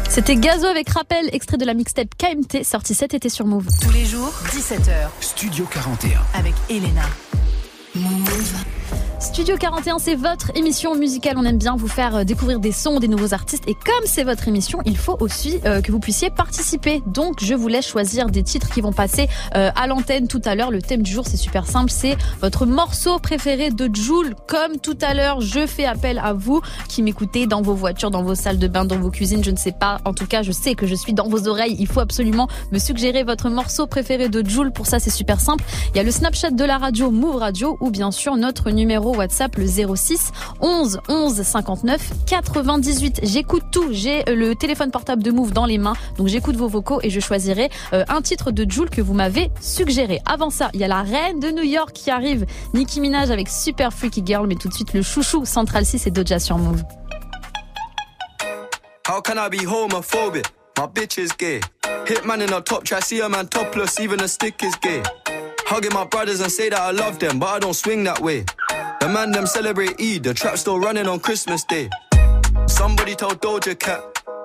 C'était Gazo avec Rappel, extrait de la mixtape KMT, sorti cet été sur Move. Tous les jours, 17h, Studio 41. avec Elena. Studio 41, c'est votre émission musicale. On aime bien vous faire euh, découvrir des sons, des nouveaux artistes. Et comme c'est votre émission, il faut aussi euh, que vous puissiez participer. Donc, je vous laisse choisir des titres qui vont passer euh, à l'antenne tout à l'heure. Le thème du jour, c'est super simple. C'est votre morceau préféré de Joule. Comme tout à l'heure, je fais appel à vous qui m'écoutez dans vos voitures, dans vos salles de bain, dans vos cuisines. Je ne sais pas. En tout cas, je sais que je suis dans vos oreilles. Il faut absolument me suggérer votre morceau préféré de Joule. Pour ça, c'est super simple. Il y a le Snapchat de la radio Move Radio ou bien sûr notre numéro WhatsApp le 06 11 11 59 98. J'écoute tout. J'ai le téléphone portable de Move dans les mains. Donc j'écoute vos vocaux et je choisirai euh, un titre de Joule que vous m'avez suggéré. Avant ça, il y a la reine de New York qui arrive. Nicki Minaj avec Super Freaky Girl. Mais tout de suite le chouchou Central 6 et Doja sur Move. How can I be homophobic? My bitch is gay. Hitman in a top try, see a man topless, even a stick is gay. Hugging my brothers and say that I love them, but I don't swing that way. Man them celebrate Eid, the trap still running on Christmas Day. Somebody tell Doja Cat,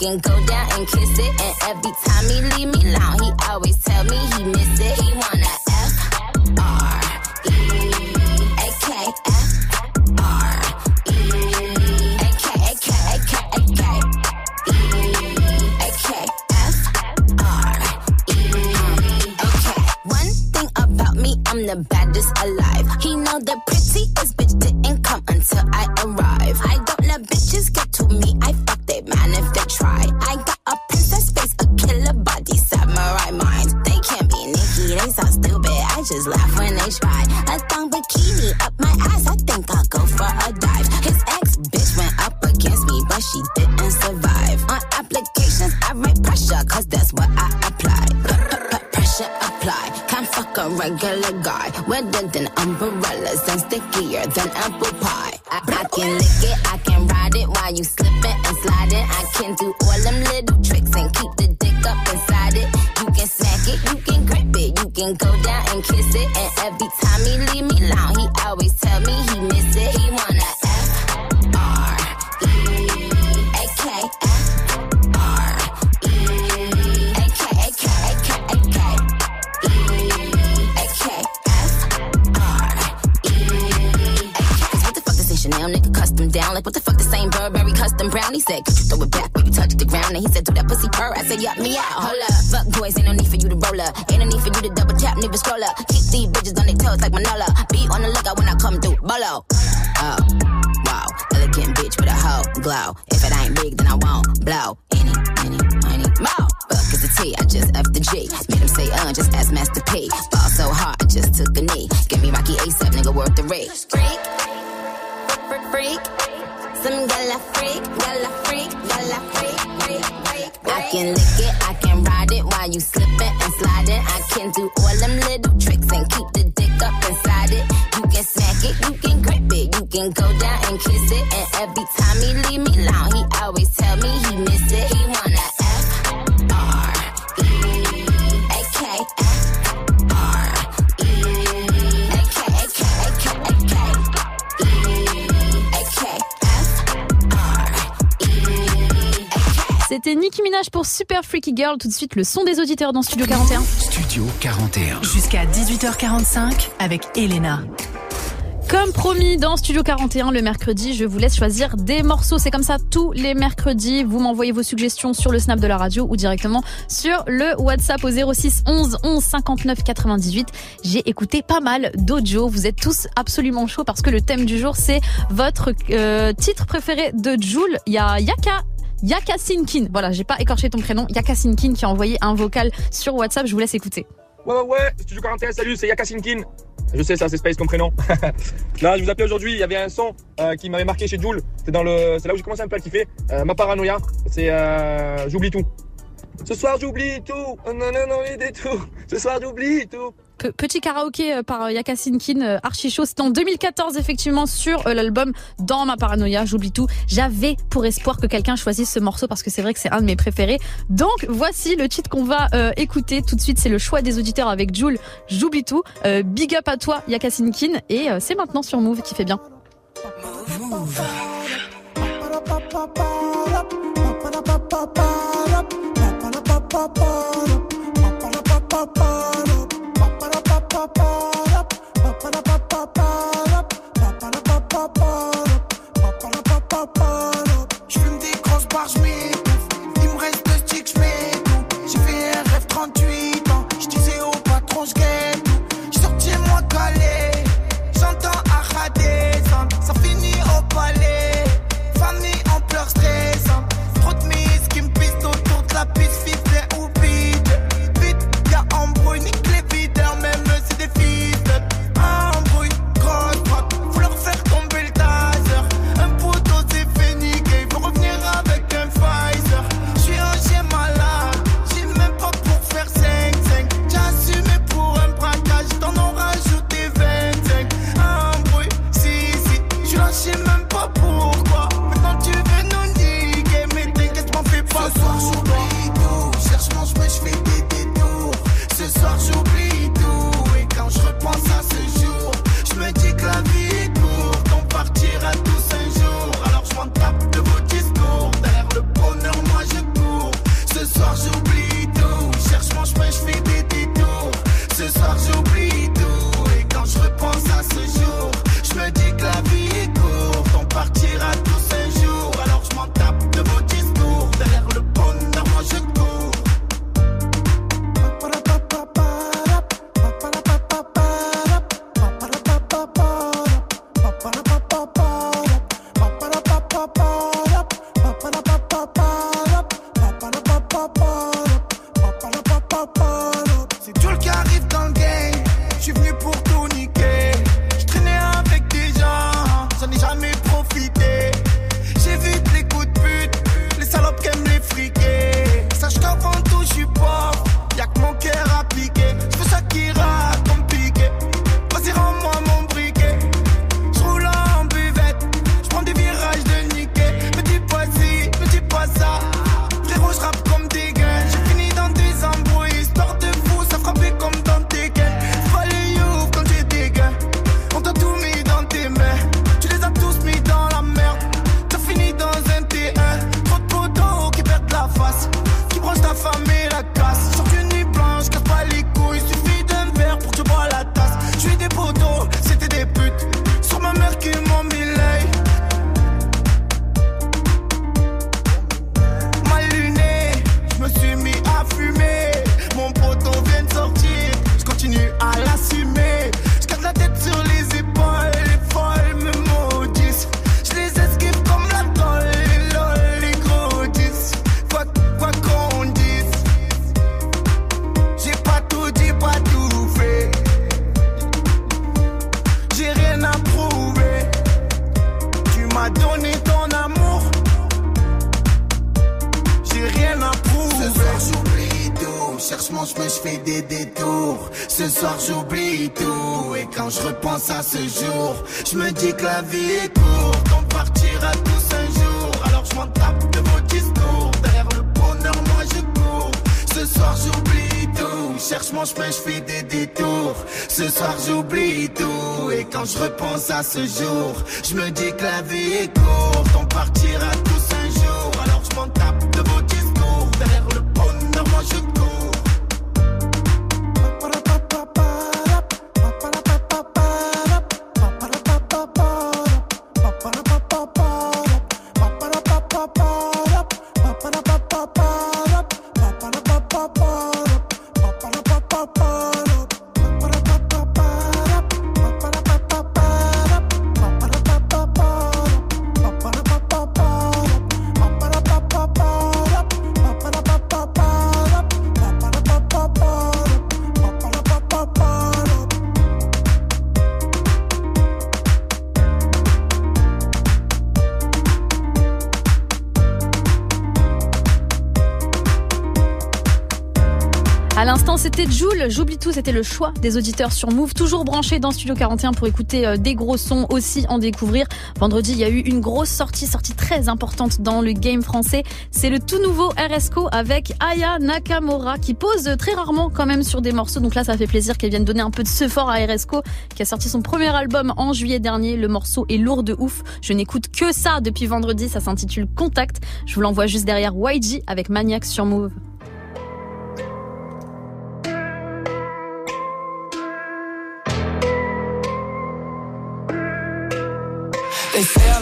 Can go down and kiss it. And every time he leave me alone, he always tell me he miss it. He wanna E E E one thing about me, I'm the baddest alive. He know the prettiest bitch didn't come until I arrive. I don't let bitches get pour Super Freaky Girl. Tout de suite, le son des auditeurs dans Studio 41. Studio 41. Jusqu'à 18h45 avec Elena. Comme promis dans Studio 41 le mercredi, je vous laisse choisir des morceaux. C'est comme ça tous les mercredis. Vous m'envoyez vos suggestions sur le snap de la radio ou directement sur le WhatsApp au 06 11 11 59 98. J'ai écouté pas mal d'audio. Vous êtes tous absolument chauds parce que le thème du jour c'est votre euh, titre préféré de Joule. Il y a Yaka Yaka Sinkin. Voilà, j'ai pas écorché ton prénom. Yaka Sinkin qui a envoyé un vocal sur WhatsApp. Je vous laisse écouter. Ouais, ouais, ouais, Studio 41, salut, c'est Yaka Sinkin. Je sais, ça, c'est Space comme prénom. là, je vous appelais aujourd'hui, il y avait un son euh, qui m'avait marqué chez Joule. C'est dans le, c'est là où j'ai commencé un peu à kiffer. Euh, ma paranoïa, c'est euh, J'oublie tout. Ce soir, j'oublie tout. Oh, non, non, non, tout. Ce soir, j'oublie tout petit karaoké euh, par euh, Yakasin Kin, euh, archi chaud. C'était en 2014 effectivement sur l'album Dans ma paranoïa, j'oublie tout. J'avais pour espoir que quelqu'un choisisse ce morceau parce que c'est vrai que c'est un de mes préférés. Donc voici le titre qu'on va écouter tout de suite. C'est le choix des auditeurs avec Jules. J'oublie tout. Big up à toi Yakasin Kin et c'est maintenant sur Move qui fait bien. quand je repense à ce jour, je me dis que la vie est courte, on partira tous un jour? Alors je m'en tape de vos discours, derrière le bonheur, moi je cours. Ce soir j'oublie tout, cherche mon chemin, je fais des détours. Ce soir j'oublie tout, et quand je repense à ce jour, je me dis que la vie est courte, on partira tous Joule. J'oublie tout, c'était le choix des auditeurs sur Move. Toujours branché dans Studio 41 pour écouter euh, des gros sons aussi, en découvrir. Vendredi, il y a eu une grosse sortie, sortie très importante dans le game français. C'est le tout nouveau RSCO avec Aya Nakamura qui pose très rarement quand même sur des morceaux. Donc là, ça fait plaisir qu'elle vienne donner un peu de ce fort à RSCO qui a sorti son premier album en juillet dernier. Le morceau est lourd de ouf. Je n'écoute que ça depuis vendredi. Ça s'intitule Contact. Je vous l'envoie juste derrière YG avec Maniac sur Move.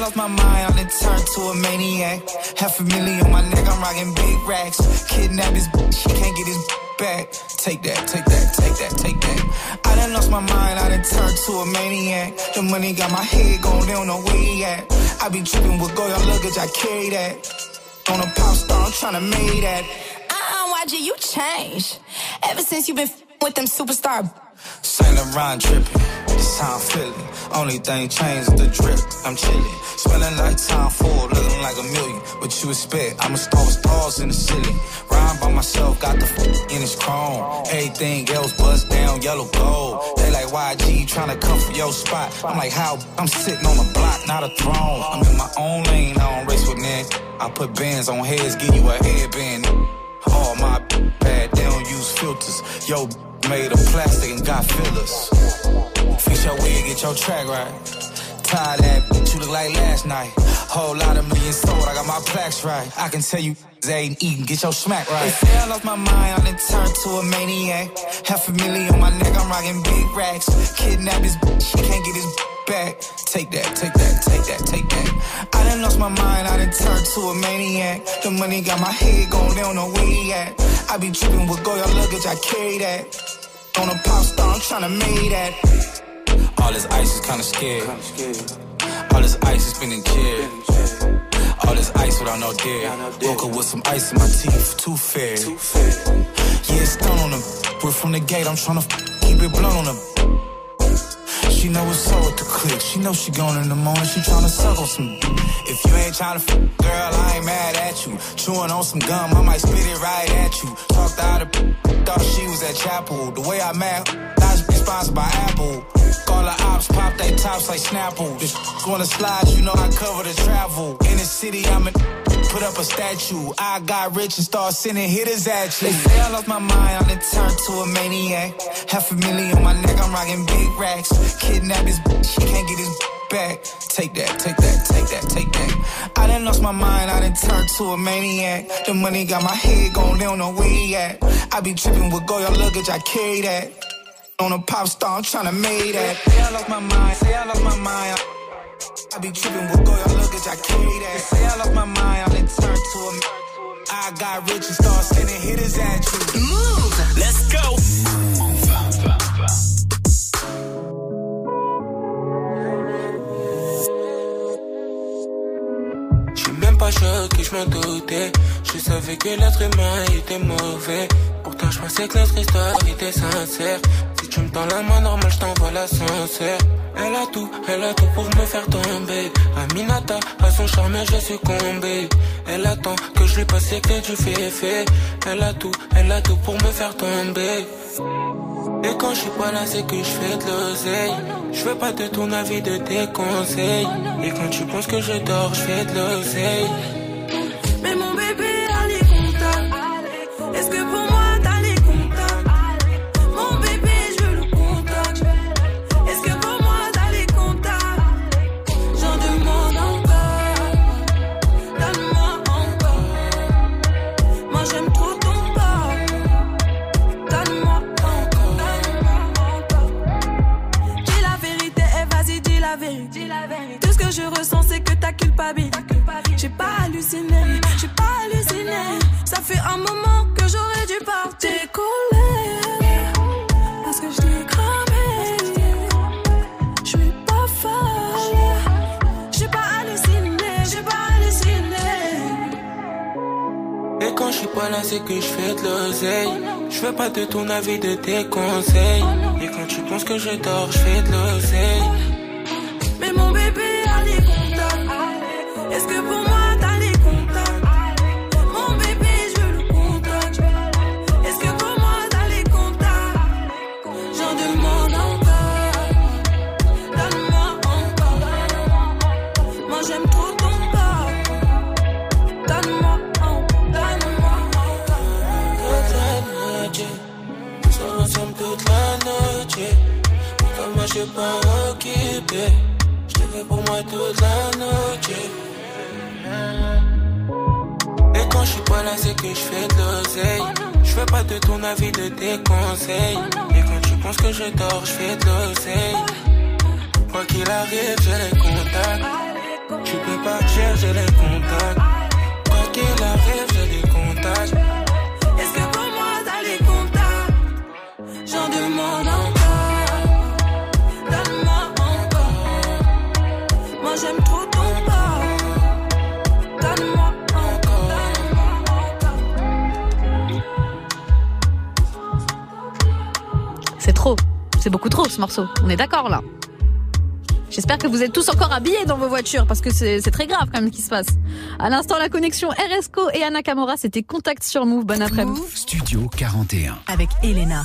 Lost my mind, I turned to a maniac. Half a million on my neck, I'm rocking big racks. Kidnap his bitch, she can't get his back. Take that, take that, take that, take that. I done lost my mind, I done turned to a maniac. The money got my head going, they don't know where he at. I be tripping with Goya luggage, I carry that. On a pop star, I'm tryna make that. Uh-uh, YG, you changed. Ever since you been with them superstar. Saint Laurent dripping, this how I'm feeling. Only thing changed is the drip. I'm chilling, smelling like Tom Ford, looking like a million. What you expect? I'm a star with stars in the city. Rhyme by myself, got the f- in its chrome. Everything else bust down, yellow gold. They like YG trying to come for your spot. I'm like, how? I'm sitting on a block, not a throne. I'm in my own lane, I don't race with men. I put bands on heads, give you a headband. All my bad, they don't use filters. Yo, made of plastic and got fillers. Fix your wig, get your track right. Tie that bitch, you look like last night. Whole lot of millions sold, I got my plaques right. I can tell you, they ain't eating, get your smack right. They say I lost my mind, I done turned to a maniac. Half a million on my neck, I'm rocking big racks. Kidnap his bitch, she can't get his back. Take that, take that, take that, take that. I done lost my mind, I done turned to a maniac. The money got my head going, they don't know where he at. I be tripping with Goya luggage, I carry that. On a pop star, I'm tryna make that. All this ice is kinda scary. All this ice is spinning carry. All this ice without no dare. Woke up with some ice in my teeth, too fair. Yeah, it's done on them. We're from the gate, I'm tryna keep it blunt on them. She know what's up with the click. She know she gone in the morning. She tryna suck on some. If you ain't tryna, girl, I ain't mad at you. Chewing on some gum, I might spit it right at you. Talked out of thought she was at chapel. The way I met, was sponsored by Apple. Call the ops, pop they tops like Snapple. This gonna slide, you know I cover the travel. In the city, I'm a put up a statue. I got rich and start sending hitters at you. They say I lost my mind, I done turned to a maniac. Half a million on my neck, I'm rocking big racks. Kidnap his bitch, she can't get his back. Take that, take that, take that, take that. I done lost my mind, I done turned to a maniac. The money got my head going, they don't know where he at. I be tripping with Goya luggage, I carry that. On a pop star, I'm trying to make that. Say I lost my mind, say I lost my mind. I be tripping with Goya luggage, I carry that. Say I lost my mind, turned to a I got rich and start sending hitters at you. Move, let's go. Je suis même pas choqué, je m'en doutais. Je savais que l'être humain était mauvais. Pourtant, je pensais que notre histoire était sincère. Tu me tends la main normale, je t'envoie l'ascenseur. Elle a tout, elle a tout pour me faire tomber. Aminata, à son charme, j'ai succombé. Elle attend que je lui passe clés du fait Elle a tout, elle a tout pour me faire tomber. Et quand je suis pas là, c'est que je fais de l'oseille. Je veux pas de ton avis, de tes conseils. Et quand tu penses que je dors, je fais de l'oseille. Mais mon bébé J'ai pas halluciné, j'ai pas halluciné. Ça fait un moment que j'aurais dû partir. Décoller, parce que je l'ai cramé. Je suis pas folle. J'ai pas halluciné, j'ai pas halluciné. Et quand je suis pas là, c'est que je fais de l'oseille. Je veux pas de ton avis, de tes conseils. Et quand tu penses que je dors, je fais de l'oseille. Mais mon bébé a les contacts. Est-ce que pour de ton avis, de tes conseils. Et quand tu penses que je dors, je fais de l'oseille. Quoi qu'il arrive, j'ai les contacts. Tu peux partir, j'ai les contacts. Quoi qu'il arrive, j'ai des contacts. C'est beaucoup trop ce morceau. On est d'accord là. J'espère que vous êtes tous encore habillés dans vos voitures parce que c'est très grave quand même ce qui se passe. À l'instant, la connexion RSCO et Anna Kamora, c'était Contact sur Move. Bon après-midi. Studio 41. Avec Elena.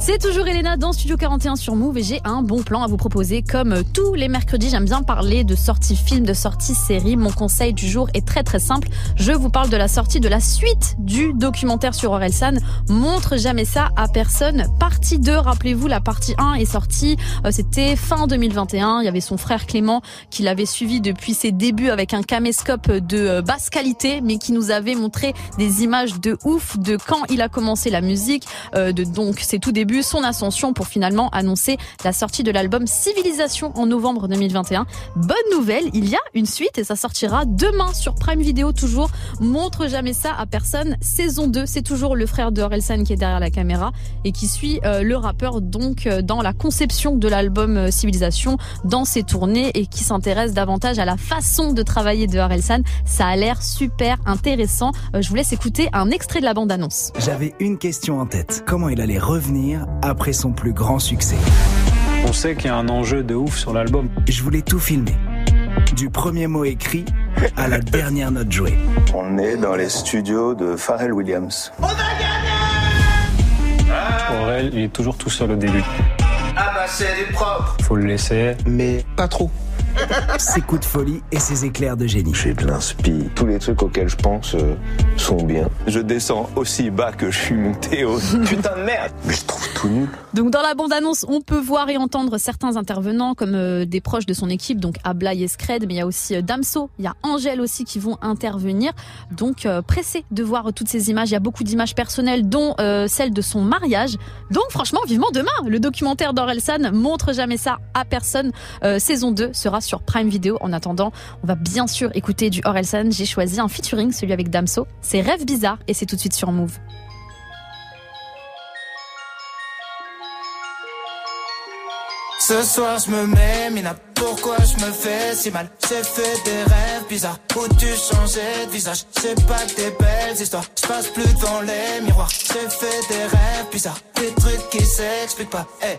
C'est toujours Elena dans Studio 41 sur Move et j'ai un bon plan à vous proposer. Comme euh, tous les mercredis, j'aime bien parler de sorties films, de sorties séries. Mon conseil du jour est très très simple. Je vous parle de la sortie de la suite du documentaire sur Orelsan. Montre jamais ça à personne. Partie 2, rappelez-vous, la partie 1 est sortie, euh, c'était fin 2021. Il y avait son frère Clément qui l'avait suivi depuis ses débuts avec un caméscope de euh, basse qualité, mais qui nous avait montré des images de ouf de quand il a commencé la musique, de donc ses tout son ascension pour finalement annoncer la sortie de l'album Civilisation en novembre 2021. Bonne nouvelle, il y a une suite et ça sortira demain sur Prime Video toujours. Montre jamais ça à personne. Saison 2, c'est toujours le frère de Orelsan qui est derrière la caméra et qui suit euh, le rappeur donc euh, dans la conception de l'album euh, Civilisation, dans ses tournées et qui s'intéresse davantage à la façon de travailler de Orelsan. Ça a l'air super intéressant. Euh, je vous laisse écouter un extrait de la bande-annonce. J'avais une question en tête. Comment il allait revenir après son plus grand succès On sait qu'il y a un enjeu de ouf sur l'album. Je voulais tout filmer. Du premier mot écrit à la dernière note jouée. On est dans les studios de Pharrell Williams. Aurel, il est toujours tout seul au début. Ah bah c'est du propre. Faut le laisser. Mais pas trop. ses coups de folie et ses éclairs de génie. J'ai de l'inspi. Tous les trucs auxquels je pense euh, sont bien. Je descends aussi bas que je suis monté au putain de merde. Mais je trouve tout nul. Donc dans la bande-annonce, on peut voir et entendre certains intervenants comme euh, des proches de son équipe, donc Abla et Scred, mais il y a aussi euh, Damso, il y a Angèle aussi qui vont intervenir. Donc euh, pressé de voir toutes ces images. Il y a beaucoup d'images personnelles, dont euh, celle de son mariage. Donc franchement, vivement demain. Le documentaire d'Orelsan montre jamais ça à personne. Euh, saison 2 sera sur Prime Video. En attendant, on va bien sûr écouter du Orelsan. J'ai choisi un featuring, celui avec Damso. C'est Rêve bizarre et c'est tout de suite sur Move. Ce soir je me mets, Mina, pourquoi je me fais si mal? J'ai fait des rêves bizarres où tu changeais de visage? C'est pas des belles histoires, je passe plus devant les miroirs J'ai fait des rêves bizarres, des trucs qui s'expliquent pas Hey,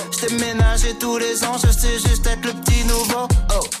J't'ai ménagé tous les ans, je sais juste être le petit nouveau. Oh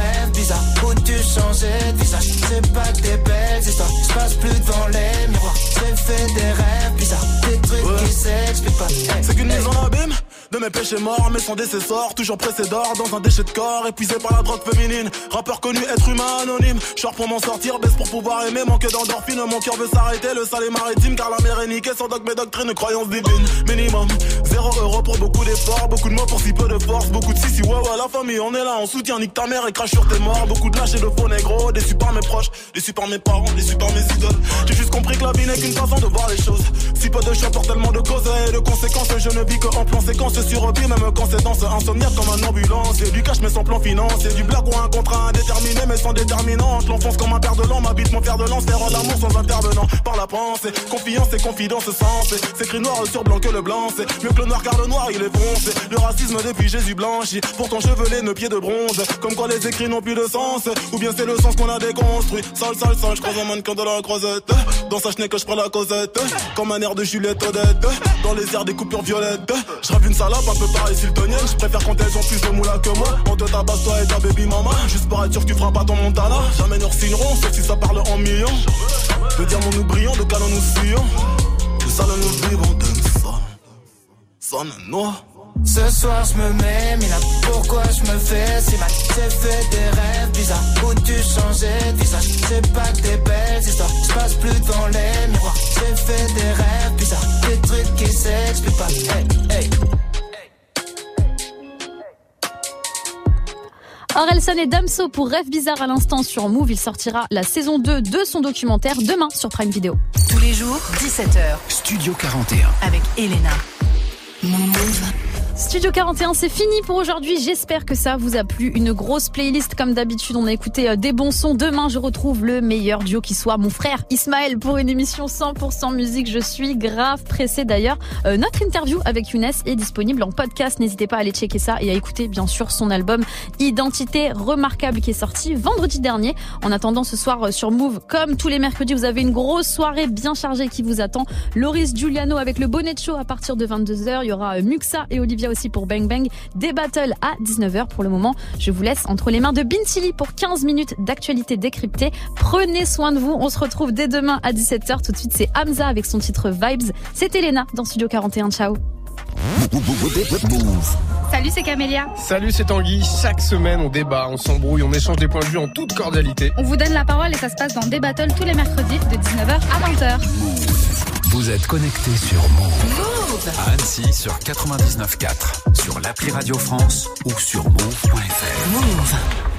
bizarres Où tu changeais de visage? C'est pas que des belles histoires. Je passe plus devant les miroirs Fait des rêves bizarres Des trucs qui s'expliquent pas hey, C'est qu'une hey. mise en abîme de mes péchés morts, mais sans décessor, toujours pressé d'or dans un déchet de corps, épuisé par la drogue féminine. Rappeur connu, être humain anonyme. Short pour m'en sortir, baisse pour pouvoir aimer, manque d'endorphine. Mon cœur veut s'arrêter, le est maritime, car la mer est niquée sans dogme et doctrine, croyance divine. Minimum, zéro euro pour beaucoup d'efforts, beaucoup de mots pour si peu de force, beaucoup de si si ouais ouais la famille, on est là, on soutient, nique ta mère et crache sur tes morts. Beaucoup de lâches et de faux négros, déçus par mes proches, déçus par mes parents, déçus par mes idoles. J'ai juste compris que la vie n'est qu'une façon de voir les choses. Si peu de choix pour tellement de causes et de conséquences, je ne vis que en plan séquence sur pied, même quand c'est dans ce insomniaque comme un ambulancier. Du cash, mais sans plan financier. Du blague ou un contrat indéterminé, mais sans déterminante. L'enfonce comme un père de l'an, m'habite mon fer de lance, faire l'amour sans intervenant. Par la pensée, confiance et confidence sensée. C'est écrit noir sur blanc que le blanc, c'est mieux que le noir car le noir il est foncé. Le racisme depuis Jésus blanchi, pourtant chevelé, nos pieds de bronze. Comme quoi les écrits n'ont plus de sens, ou bien c'est le sens qu'on a déconstruit. Sale, sale, sale, je croise un mannequin de la croisette. Dans sa chenille que je prends comme un air de Juliette Odette. Dans les airs des coupures violettes, je une salope un peu pareil siltonienne. Je préfère quand elles ont plus de moula que moi. On te tabasse toi et ta baby mama, juste pour être sûr que tu feras pas ton montana. Jamais nous signeront, sauf si ça parle en millions. De diamants nous brillons, de canons nous fuyons. De salon nous vivons, de ça. Sonne noir. Ce soir je me mets, mais là pourquoi je me fais si mal? J'ai fait des rêves bizarres où tu changeais de visage? C'est pas que des belles histoires, je passe plus dans les miroirs J'ai fait des rêves bizarres, des trucs qui s'expliquent pas Hey, hey Orelsan et Damso pour Rêve Bizarre à l'instant sur Move. Il sortira la saison 2 de son documentaire demain sur Prime Video. Tous les jours, 17h. Studio 41. Avec Elena. Studio 41, c'est fini pour aujourd'hui. J'espère que ça vous a plu. Une grosse playlist comme d'habitude. On a écouté euh, des bons sons. Demain, je retrouve le meilleur duo qui soit mon frère Ismaël pour une émission 100% musique. Je suis grave pressée d'ailleurs. Euh, notre interview avec Younes est disponible en podcast. N'hésitez pas à aller checker ça et à écouter bien sûr son album Identité remarquable qui est sorti vendredi dernier. En attendant ce soir euh, sur Move, comme tous les mercredis, vous avez une grosse soirée bien chargée qui vous attend. Loris Giuliano avec le bonnet de show à partir de 22h. Il y aura euh, Muxa et Aussi pour Bang Bang. Des battles à 19h pour le moment. Je vous laisse entre les mains de Bintili pour 15 minutes d'actualité décryptée. Prenez soin de vous. On se retrouve dès demain à 17h. Tout de suite, c'est Hamza avec son titre Vibes. C'est Elena dans Studio 41. Ciao. Salut, c'est Camélia. Salut, c'est Tanguy. Chaque semaine, on débat, on s'embrouille, on échange des points de vue en toute cordialité. On vous donne la parole et ça se passe dans des battles tous les mercredis de 19h à 20h. Vous êtes connecté sur Move. À Annecy sur 99.4, sur l'appli Radio France ou sur move.fr. Move.